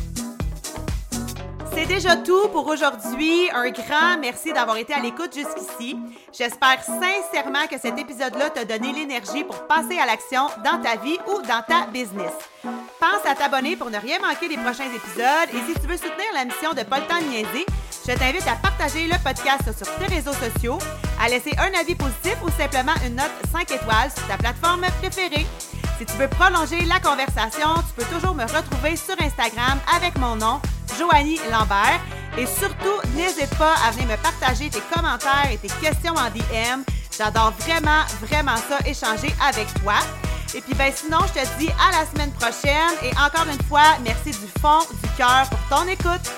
C'est déjà tout pour aujourd'hui. Un grand merci d'avoir été à l'écoute jusqu'ici. J'espère sincèrement que cet épisode-là t'a donné l'énergie pour passer à l'action dans ta vie ou dans ta business. Pense à t'abonner pour ne rien manquer des prochains épisodes et si tu veux soutenir la mission de Temps Niaiser, je t'invite à partager le podcast sur tes réseaux sociaux, à laisser un avis positif ou simplement une note 5 étoiles sur ta plateforme préférée. Si tu veux prolonger la conversation, tu peux toujours me retrouver sur Instagram avec mon nom, Joanie Lambert. Et surtout, n'hésite pas à venir me partager tes commentaires et tes questions en DM. J'adore vraiment, vraiment ça, échanger avec toi. Et puis, ben, sinon, je te dis à la semaine prochaine. Et encore une fois, merci du fond du cœur pour ton écoute.